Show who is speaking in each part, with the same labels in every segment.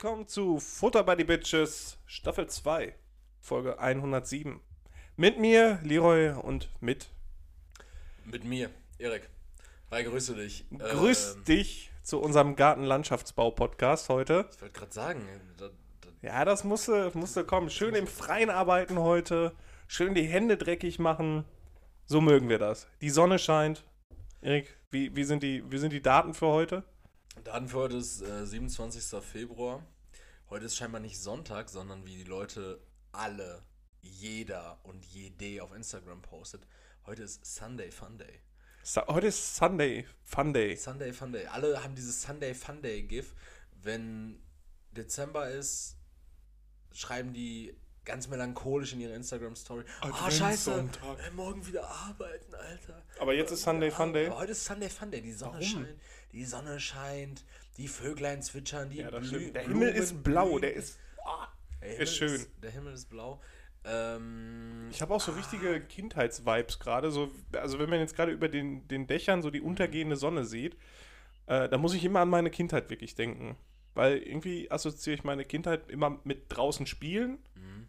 Speaker 1: Willkommen zu Futter by the Bitches, Staffel 2, Folge 107. Mit mir, Leroy, und mit.
Speaker 2: Mit mir, Erik. Hi, grüße dich.
Speaker 1: Grüß
Speaker 2: Ähm,
Speaker 1: dich zu unserem Gartenlandschaftsbau-Podcast heute.
Speaker 2: Ich wollte gerade sagen, da, da,
Speaker 1: Ja, das musste, musste kommen. Schön im Freien arbeiten heute. Schön die Hände dreckig machen. So mögen wir das. Die Sonne scheint. Erik, wie, wie, sind, die, wie sind die Daten für heute?
Speaker 2: Daten für heute ist äh, 27. Februar. Heute ist scheinbar nicht Sonntag, sondern wie die Leute alle, jeder und jede auf Instagram postet. Heute ist Sunday Fun Day.
Speaker 1: Sa heute ist Sunday, Fun Day.
Speaker 2: Sunday Fun Day. Alle haben dieses Sunday Fun Day GIF. Wenn Dezember ist, schreiben die ganz melancholisch in ihre Instagram Story. Ah, scheiße,
Speaker 1: Adventssonntag.
Speaker 2: äh, morgen wieder arbeiten, Alter.
Speaker 1: Aber jetzt ist Sunday Fun Day.
Speaker 2: Aber heute ist Sunday Fun Day. Die Sonne
Speaker 1: Warum?
Speaker 2: scheint, die Sonne scheint, die Vöglein zwitschern, die
Speaker 1: Ja, das
Speaker 2: Blü-
Speaker 1: stimmt. Der
Speaker 2: Blumen
Speaker 1: Himmel ist blau, der ist.
Speaker 2: Der Himmel
Speaker 1: ist schön.
Speaker 2: der Himmel ist blau. Ähm,
Speaker 1: Ich habe auch so richtige Kindheitsvibes gerade. So, also wenn man jetzt gerade über den, den Dächern so die untergehende Sonne sieht, äh, da muss ich immer an meine Kindheit wirklich denken. Weil irgendwie assoziiere ich meine Kindheit immer mit draußen spielen.
Speaker 2: Mhm.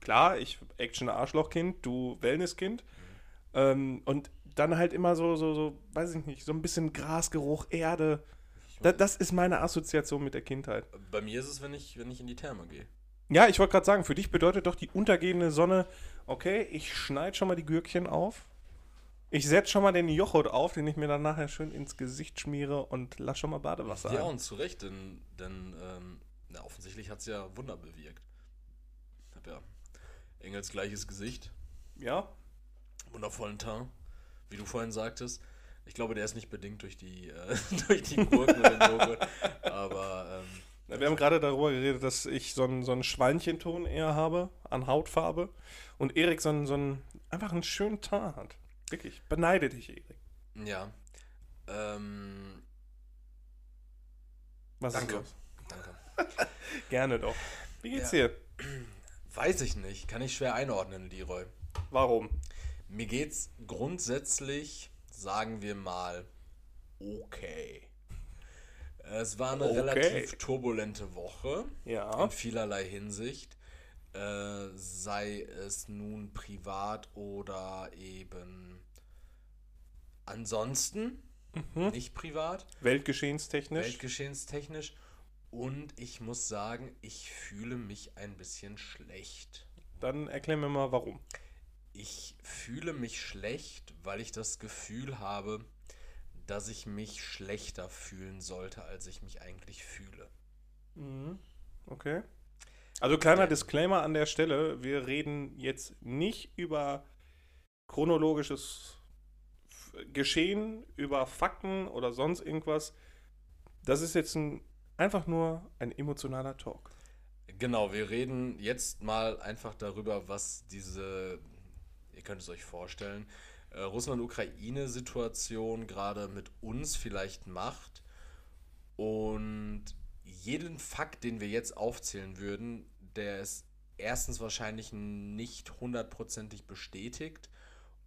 Speaker 1: Klar, ich Action-Arschloch-Kind, du Wellness-Kind. Ähm, und dann halt immer so, so, so, weiß ich nicht, so ein bisschen Grasgeruch, Erde. Da, das ist meine Assoziation mit der Kindheit.
Speaker 2: bei mir ist es, wenn ich, wenn ich in die Therme gehe.
Speaker 1: Ja, ich wollte gerade sagen, für dich bedeutet doch die untergehende Sonne, okay, ich schneide schon mal die Gürkchen auf. Ich setze schon mal den Joghurt auf, den ich mir dann nachher schön ins Gesicht schmiere und lass schon mal Badewasser
Speaker 2: Ja,
Speaker 1: ein.
Speaker 2: und zu Recht, denn, denn ähm, na, offensichtlich hat es ja Wunder bewirkt. Ich habe ja engelsgleiches Gesicht,
Speaker 1: Ja?
Speaker 2: wundervollen Teint, wie du vorhin sagtest. Ich glaube, der ist nicht bedingt durch die, äh, durch die Gurken und den Joghurt, aber ähm,
Speaker 1: Wir haben gerade darüber geredet, dass ich so einen, so einen Schweinchenton eher habe an Hautfarbe und Erik so einen, so einen einfach einen schönen Teint hat. Wirklich, beneide dich, Erik.
Speaker 2: ja. Ähm,
Speaker 1: Was
Speaker 2: Danke.
Speaker 1: ist los?
Speaker 2: danke.
Speaker 1: Gerne doch. Wie geht's
Speaker 2: Ja.
Speaker 1: dir?
Speaker 2: Weiß ich nicht, kann ich schwer einordnen, Leroy.
Speaker 1: Warum?
Speaker 2: Mir geht's grundsätzlich, sagen wir mal, okay. Es war eine
Speaker 1: Okay.
Speaker 2: relativ turbulente Woche
Speaker 1: Ja.
Speaker 2: in vielerlei Hinsicht. Äh, sei es nun privat oder eben ansonsten,
Speaker 1: Mhm.
Speaker 2: nicht privat,
Speaker 1: Weltgeschehenstechnisch.
Speaker 2: weltgeschehenstechnisch. Und ich muss sagen, ich fühle mich ein bisschen schlecht.
Speaker 1: Dann erklär mir mal warum.
Speaker 2: Ich fühle mich schlecht, weil ich das Gefühl habe, dass ich mich schlechter fühlen sollte, als ich mich eigentlich fühle.
Speaker 1: Mhm. Okay. Also kleiner Disclaimer an der Stelle, wir reden jetzt nicht über chronologisches Geschehen, über Fakten oder sonst irgendwas. Das ist jetzt ein, einfach nur ein emotionaler Talk.
Speaker 2: Genau, wir reden jetzt mal einfach darüber, was diese, könnt es euch vorstellen, äh, Russland-Ukraine-Situation gerade mit uns vielleicht macht. Und jeden Fakt, den wir jetzt aufzählen würden, der ist erstens wahrscheinlich nicht hundertprozentig bestätigt.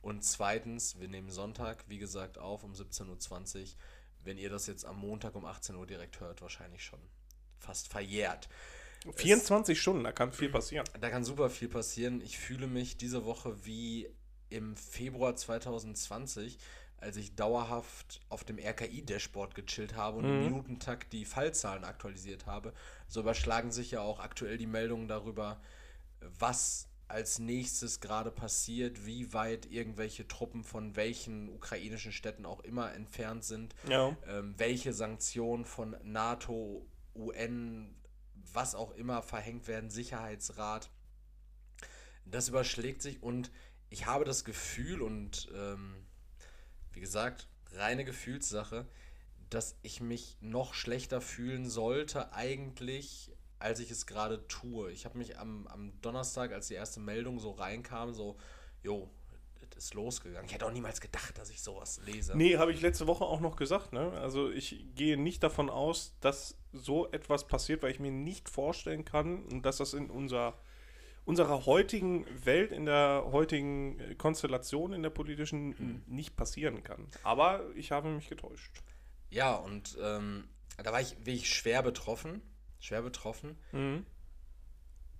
Speaker 2: Und zweitens, wir nehmen Sonntag, wie gesagt, auf um 17.20 Uhr. Wenn ihr das jetzt am Montag um 18 Uhr direkt hört, wahrscheinlich schon fast verjährt.
Speaker 1: 24 Stunden, da kann viel passieren.
Speaker 2: Da kann super viel passieren. Ich fühle mich diese Woche wie im Februar 2020, als ich dauerhaft auf dem RKI-Dashboard gechillt habe und im Minutentakt die Fallzahlen aktualisiert habe. So überschlagen sich ja auch aktuell die Meldungen darüber, was als nächstes gerade passiert, wie weit irgendwelche Truppen von welchen ukrainischen Städten auch immer entfernt sind
Speaker 1: Ja.
Speaker 2: ähm, welche Sanktionen von NATO, UN, was auch immer verhängt werden, Sicherheitsrat. Das überschlägt sich und ich habe das Gefühl und ähm, wie gesagt, reine Gefühlssache, dass ich mich noch schlechter fühlen sollte eigentlich, als ich es gerade tue. Ich habe mich am, am Donnerstag, als die erste Meldung so reinkam, so, jo, ist losgegangen. Ich hätte auch niemals gedacht, dass ich sowas lese.
Speaker 1: Nee, habe ich letzte Woche auch noch gesagt. Ne? Also ich gehe nicht davon aus, dass so etwas passiert, weil ich mir nicht vorstellen kann, und dass das in unser, unserer heutigen Welt, in der heutigen äh, Konstellation, in der politischen, n- nicht passieren kann. Aber ich habe mich getäuscht.
Speaker 2: Ja, und ähm, da war ich wirklich schwer betroffen. schwer betroffen.
Speaker 1: Mhm.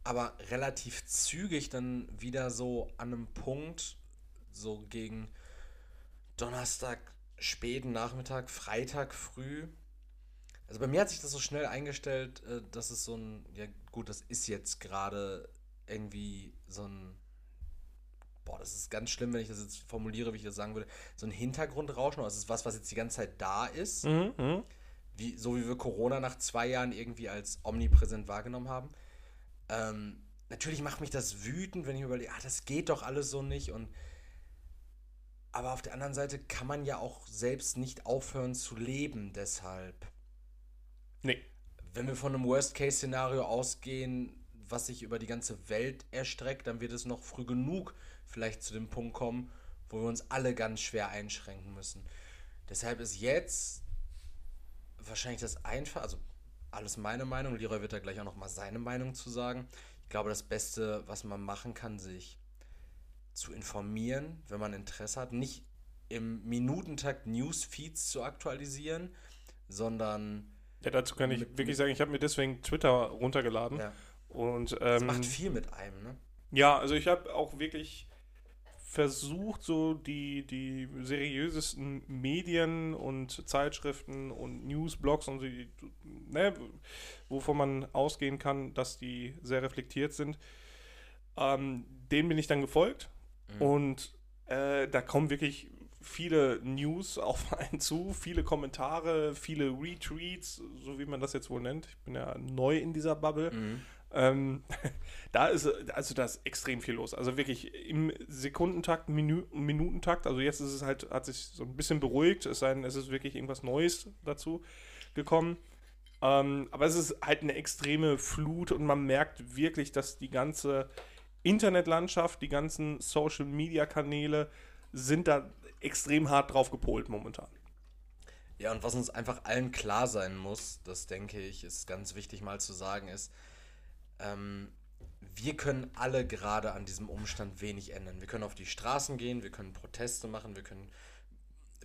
Speaker 2: aber relativ zügig dann wieder so an einem Punkt, so gegen Donnerstag, späten Nachmittag, Freitag früh. Also bei mir hat sich das so schnell eingestellt, äh, dass es so ein, ja gut, das ist jetzt gerade irgendwie so ein, boah, das ist ganz schlimm, wenn ich das jetzt formuliere, wie ich das sagen würde, so ein Hintergrundrauschen, also es ist was, was jetzt die ganze Zeit da ist
Speaker 1: Mhm. Mhm.
Speaker 2: wie, so wie wir Corona nach zwei Jahren irgendwie als omnipräsent wahrgenommen haben. Ähm, natürlich macht mich das wütend, wenn ich überlege, ah, das geht doch alles so nicht. Und aber auf der anderen Seite kann man ja auch selbst nicht aufhören zu leben, deshalb.
Speaker 1: Nee.
Speaker 2: Wenn wir von einem Worst-Case-Szenario ausgehen, was sich über die ganze Welt erstreckt, dann wird es noch früh genug vielleicht zu dem Punkt kommen, wo wir uns alle ganz schwer einschränken müssen. Deshalb ist jetzt wahrscheinlich das einfach, also alles meine Meinung, Leroy wird da gleich auch noch mal seine Meinung zu sagen. Ich glaube, das Beste, was man machen kann, sich zu informieren, wenn man Interesse hat, nicht im Minutentakt Newsfeeds zu aktualisieren, sondern
Speaker 1: Ja, dazu kann ich wirklich sagen, ich habe mir deswegen Twitter runtergeladen.
Speaker 2: ja,
Speaker 1: Und
Speaker 2: das
Speaker 1: ähm,
Speaker 2: macht viel mit einem, ne?
Speaker 1: ja, also ich habe auch wirklich versucht, so die, die seriösesten Medien und Zeitschriften und Newsblogs und so, ne, wovon man ausgehen kann, dass die sehr reflektiert sind, ähm, denen bin ich dann gefolgt.
Speaker 2: Mhm.
Speaker 1: Und äh, da kommen wirklich viele News auf einen zu, viele Kommentare, viele Retweets, so wie man das jetzt wohl nennt. Ich bin ja neu in dieser Bubble.
Speaker 2: Mhm.
Speaker 1: Ähm, da ist also da ist extrem viel los. Also wirklich im Sekundentakt, Minu Minutentakt. Also jetzt ist es halt, hat sich so ein bisschen beruhigt, es sei denn, es ist wirklich irgendwas Neues dazu gekommen. Ähm, aber es ist halt eine extreme Flut und man merkt wirklich, dass die ganze Internetlandschaft, die ganzen Social Media Kanäle sind da extrem hart drauf gepolt momentan.
Speaker 2: Ja, und was uns einfach allen klar sein muss, das denke ich, ist ganz wichtig mal zu sagen, ist, ähm, wir können alle gerade an diesem Umstand wenig ändern. Wir können auf die Straßen gehen, wir können Proteste machen, wir können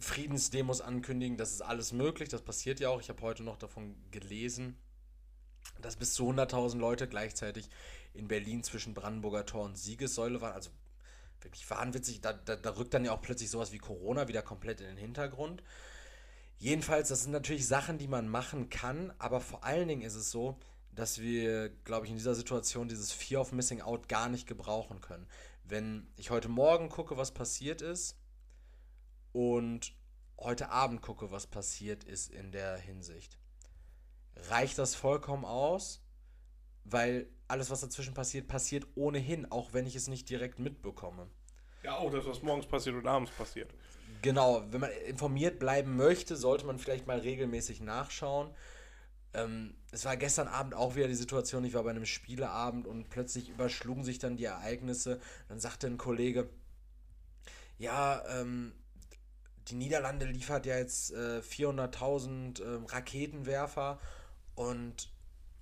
Speaker 2: Friedensdemos ankündigen, das ist alles möglich, das passiert ja auch. Ich habe heute noch davon gelesen, dass bis zu 100.000 Leute gleichzeitig in Berlin zwischen Brandenburger Tor und Siegessäule waren. Also wirklich wahnwitzig. Da, da, da rückt dann ja auch plötzlich sowas wie Corona wieder komplett in den Hintergrund. Jedenfalls, das sind natürlich Sachen, die man machen kann, aber vor allen Dingen ist es so, dass wir, glaube ich, in dieser Situation dieses Fear of Missing Out gar nicht gebrauchen können. Wenn ich heute Morgen gucke, was passiert ist und heute Abend gucke, was passiert ist in der Hinsicht, reicht das vollkommen aus, weil alles, was dazwischen passiert, passiert ohnehin, auch wenn ich es nicht direkt mitbekomme.
Speaker 1: Ja, auch das, was morgens passiert und abends passiert.
Speaker 2: Genau, wenn man informiert bleiben möchte, sollte man vielleicht mal regelmäßig nachschauen. Ähm, es war gestern Abend auch wieder die Situation, ich war bei einem Spieleabend und plötzlich überschlugen sich dann die Ereignisse. Dann sagte ein Kollege, ja, ähm, die Niederlande liefert ja jetzt äh, 400.000 ähm, Raketenwerfer und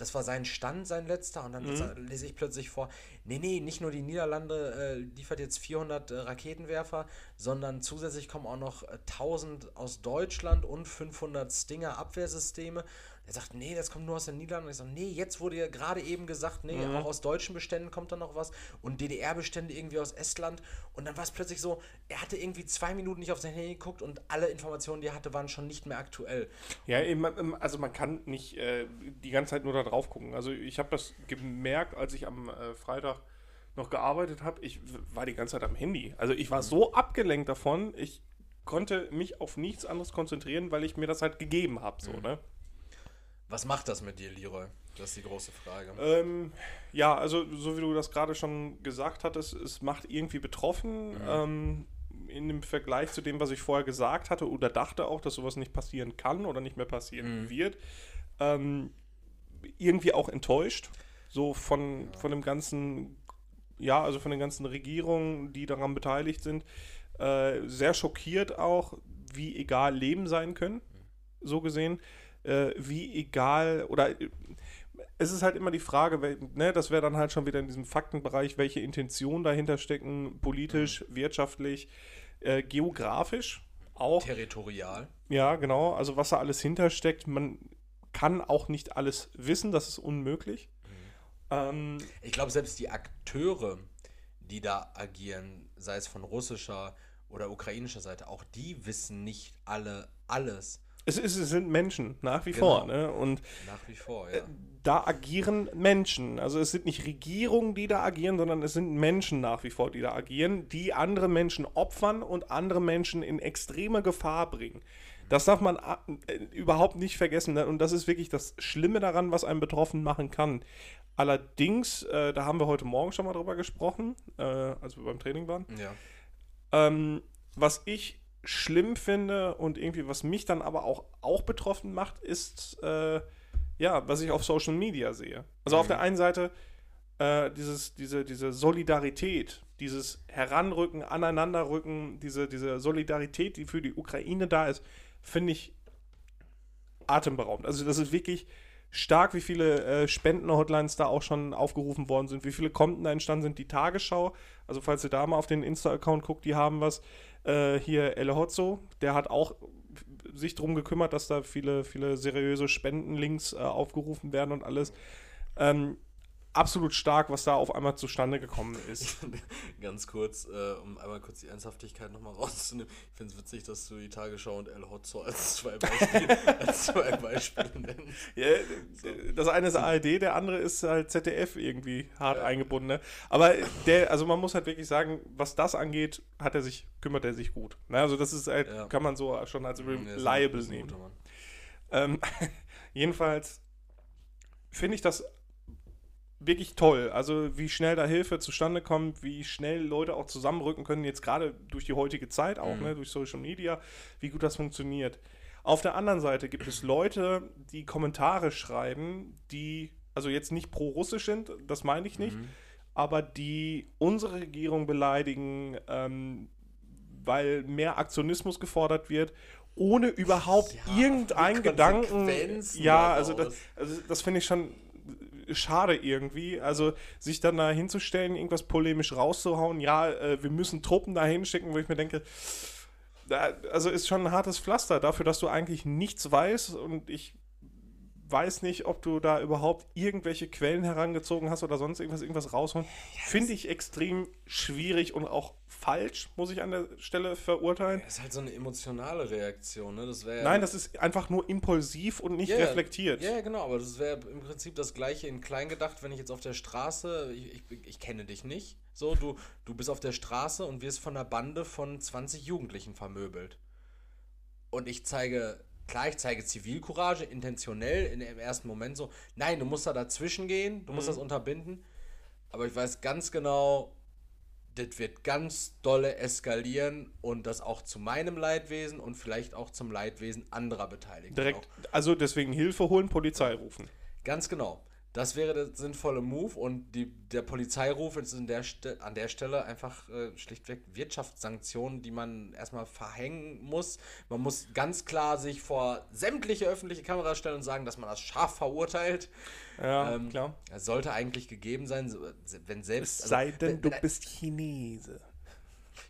Speaker 2: das war sein Stand, sein letzter. Und dann
Speaker 1: Mhm.
Speaker 2: lese ich plötzlich vor, nee, nee, nicht nur die Niederlande äh, liefert jetzt 400 äh, Raketenwerfer, sondern zusätzlich kommen auch noch äh, 1000 aus Deutschland und 500 Stinger-Abwehrsysteme. Er sagt, nee, das kommt nur aus den Niederlanden. Und ich sage, nee, jetzt wurde ja gerade eben gesagt, nee,
Speaker 1: Mhm.
Speaker 2: auch aus deutschen Beständen kommt da noch was und DDR-Bestände irgendwie aus Estland. Und dann war es plötzlich so, er hatte irgendwie zwei Minuten nicht auf sein Handy geguckt und alle Informationen, die er hatte, waren schon nicht mehr aktuell.
Speaker 1: Ja, eben, ähm, also man kann nicht äh, die ganze Zeit nur da drauf gucken. Also ich habe das gemerkt, als ich am äh, Freitag noch gearbeitet habe. Ich war die ganze Zeit am Handy. Also ich war so abgelenkt davon, ich konnte mich auf nichts anderes konzentrieren, weil ich mir das halt gegeben habe. So, ne?
Speaker 2: Was macht das mit dir, Leroy? Das ist die große Frage.
Speaker 1: Ähm, ja, also so wie du das gerade schon gesagt hattest, es macht irgendwie betroffen. Ähm, in dem Vergleich zu dem, was ich vorher gesagt hatte oder dachte auch, dass sowas nicht passieren kann oder nicht mehr passieren
Speaker 2: Mhm.
Speaker 1: wird. Ähm, irgendwie auch enttäuscht. So von, von dem ganzen, ja, also von den ganzen Regierungen, die daran beteiligt sind. Äh, sehr schockiert auch, wie egal Leben sein können, so gesehen. Äh, wie egal, oder äh, es ist halt immer die Frage, wel- ne, das wäre dann halt schon wieder in diesem Faktenbereich, welche Intentionen dahinter stecken, politisch, wirtschaftlich, äh, geografisch auch.
Speaker 2: Territorial.
Speaker 1: Ja, genau. Also was da alles hintersteckt, man kann auch nicht alles wissen, das ist unmöglich. Ähm,
Speaker 2: Ich glaube, selbst die Akteure, die da agieren, sei es von russischer oder ukrainischer Seite, auch die wissen nicht alle alles.
Speaker 1: Es, ist, es sind Menschen, nach wie
Speaker 2: Genau.
Speaker 1: vor. Ne? Und
Speaker 2: Nach wie vor, ja.
Speaker 1: da agieren Menschen. Also es sind nicht Regierungen, die da agieren, sondern es sind Menschen nach wie vor, die da agieren, die andere Menschen opfern und andere Menschen in extreme Gefahr bringen. Das darf man äh, überhaupt nicht vergessen. ne? Und das ist wirklich das Schlimme daran, was einen betroffen machen kann. Allerdings, äh, da haben wir heute Morgen schon mal drüber gesprochen, äh, als wir beim Training waren.
Speaker 2: ja.
Speaker 1: Ähm, was ich schlimm finde und irgendwie, was mich dann aber auch, auch betroffen macht, ist, äh, ja, was ich auf Social Media sehe. Also auf
Speaker 2: Mhm.
Speaker 1: der einen Seite äh, dieses, diese, diese Solidarität, dieses Heranrücken, Aneinanderrücken, diese, diese Solidarität, die für die Ukraine da ist, finde ich atemberaubend. Also das ist wirklich stark, wie viele äh, Spenden-Hotlines da auch schon aufgerufen worden sind, wie viele Konten da entstanden sind. Die Tagesschau, also falls ihr da mal auf den Insta-Account guckt, die haben was. Äh, hier El Hotzo, der hat auch sich darum gekümmert, dass da viele, viele seriöse Spendenlinks äh, aufgerufen werden und alles. Ähm, absolut stark, was da auf einmal zustande gekommen ist.
Speaker 2: Ganz kurz, äh, um einmal kurz die Ernsthaftigkeit nochmal rauszunehmen. Ich finde es witzig, dass du die Tagesschau und El Hotzo als zwei Beispiele, als zwei Beispiele nennst.
Speaker 1: Ja, das eine ist ARD, der andere ist halt ZDF irgendwie hart
Speaker 2: Ja.
Speaker 1: eingebunden. Ne? Aber der, also man muss halt wirklich sagen, was das angeht, hat er sich, kümmert er sich gut. Ne? Also das ist halt,
Speaker 2: Ja.
Speaker 1: kann man so schon als reliable nehmen. Ähm, jedenfalls finde ich das wirklich toll. Also wie schnell da Hilfe zustande kommt, wie schnell Leute auch zusammenrücken können, jetzt gerade durch die heutige Zeit auch,
Speaker 2: Mhm.
Speaker 1: ne, durch Social Media, wie gut das funktioniert. Auf der anderen Seite gibt es Leute, die Kommentare schreiben, die also jetzt nicht pro-russisch sind, das meine ich nicht,
Speaker 2: Mhm.
Speaker 1: aber die unsere Regierung beleidigen, ähm, weil mehr Aktionismus gefordert wird, ohne überhaupt
Speaker 2: Ja,
Speaker 1: irgendeinen Gedanken. Ja, also das, also das finde ich schon schade irgendwie. Also sich dann da hinzustellen, irgendwas polemisch rauszuhauen, ja, äh, wir müssen Truppen da hinschicken, wo ich mir denke, da, also ist schon ein hartes Pflaster dafür, dass du eigentlich nichts weißt und ich weiß nicht, ob du da überhaupt irgendwelche Quellen herangezogen hast oder sonst irgendwas, irgendwas rausholen. Finde ich extrem schwierig und auch falsch, muss ich an der Stelle verurteilen.
Speaker 2: Das ist halt so eine emotionale Reaktion, ne? Das wäre
Speaker 1: Nein, das ist einfach nur impulsiv und nicht
Speaker 2: ja.
Speaker 1: reflektiert.
Speaker 2: Ja, ja, genau, aber das wäre im Prinzip das gleiche in klein gedacht, wenn ich jetzt auf der Straße, ich, ich, ich kenne dich nicht, so, du, du bist auf der Straße und wirst von einer Bande von 20 Jugendlichen vermöbelt. Und ich zeige, klar, ich zeige Zivilcourage, intentionell, in, im ersten Moment so, nein, du musst da dazwischen gehen, du musst
Speaker 1: Mhm.
Speaker 2: das unterbinden, aber ich weiß ganz genau, das wird ganz dolle eskalieren und das auch zu meinem Leidwesen und vielleicht auch zum Leidwesen anderer Beteiligten.
Speaker 1: Direkt,
Speaker 2: Auch.
Speaker 1: also deswegen Hilfe holen, Polizei rufen.
Speaker 2: Ganz genau. Das wäre der sinnvolle Move und die, der Polizeiruf ist in der an der Stelle einfach äh, schlichtweg Wirtschaftssanktionen, die man erstmal verhängen muss. Man muss ganz klar sich vor sämtliche öffentliche Kameras stellen und sagen, dass man das scharf verurteilt.
Speaker 1: Ja,
Speaker 2: Ähm,
Speaker 1: klar.
Speaker 2: Das sollte eigentlich gegeben sein, wenn selbst.
Speaker 1: Es sei
Speaker 2: also,
Speaker 1: denn,
Speaker 2: wenn-
Speaker 1: du
Speaker 2: wenn-
Speaker 1: bist Chinese.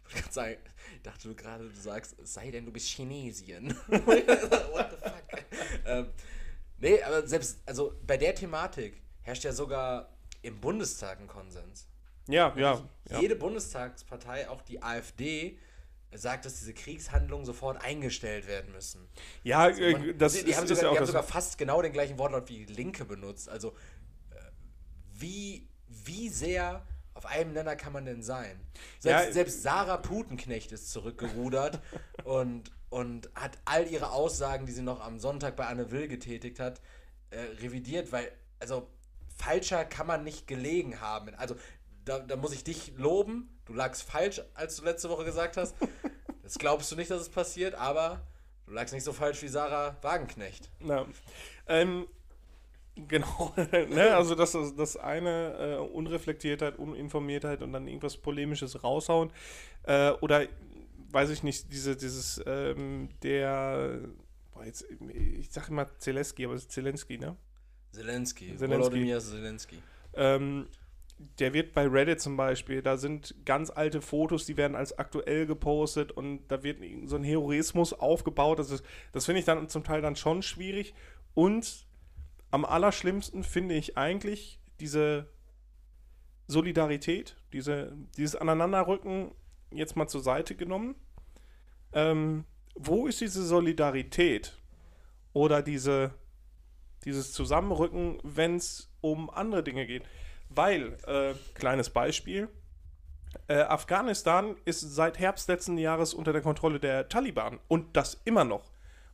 Speaker 2: Ich wollte gerade sagen, ich dachte du gerade, du sagst, es sei denn, du bist Chinesien. What the fuck? ähm, nee, aber selbst, also bei der Thematik herrscht ja sogar im Bundestag ein Konsens.
Speaker 1: Ja, ja. ja.
Speaker 2: Jede Bundestagspartei, auch die AfD, sagt, dass diese Kriegshandlungen sofort eingestellt werden müssen.
Speaker 1: Ja, äh,
Speaker 2: Man-
Speaker 1: das
Speaker 2: die, die
Speaker 1: ist,
Speaker 2: haben, sogar,
Speaker 1: ja auch
Speaker 2: die haben sogar fast genau den gleichen Wortlaut wie die Linke benutzt. Also, äh, wie, wie sehr auf einem Nenner kann man denn sein? Selbst,
Speaker 1: Ja,
Speaker 2: selbst Sarah Putenknecht ist zurückgerudert und, und hat all ihre Aussagen, die sie noch am Sonntag bei Anne Will getätigt hat, äh, revidiert, weil, also, falscher kann man nicht gelegen haben. Also, da, da muss ich dich loben. Du lagst falsch, als du letzte Woche gesagt hast. Das glaubst du nicht, dass es passiert, aber du lagst nicht so falsch wie Sarah Wagenknecht.
Speaker 1: Na, ähm, genau, ne, also das, das eine, äh, Unreflektiertheit, Uninformiertheit und dann irgendwas Polemisches raushauen. Äh, oder, weiß ich nicht, diese, dieses, ähm, der, boah, jetzt, ich sag immer Zelensky, aber es ist Zelensky, ne?
Speaker 2: Zelensky.
Speaker 1: Zelensky.
Speaker 2: Volodymyr Zelensky.
Speaker 1: Ähm, der wird bei Reddit zum Beispiel, da sind ganz alte Fotos, die werden als aktuell gepostet und da wird so ein Heroismus aufgebaut. Das, ist- das finde ich dann zum Teil dann schon schwierig. Und am allerschlimmsten finde ich eigentlich diese Solidarität, diese, dieses Aneinanderrücken jetzt mal zur Seite genommen. Ähm, wo ist diese Solidarität oder diese, dieses Zusammenrücken, wenn es um andere Dinge geht? Weil, äh, kleines Beispiel, äh, Afghanistan ist seit Herbst letzten Jahres unter der Kontrolle der Taliban und das immer noch.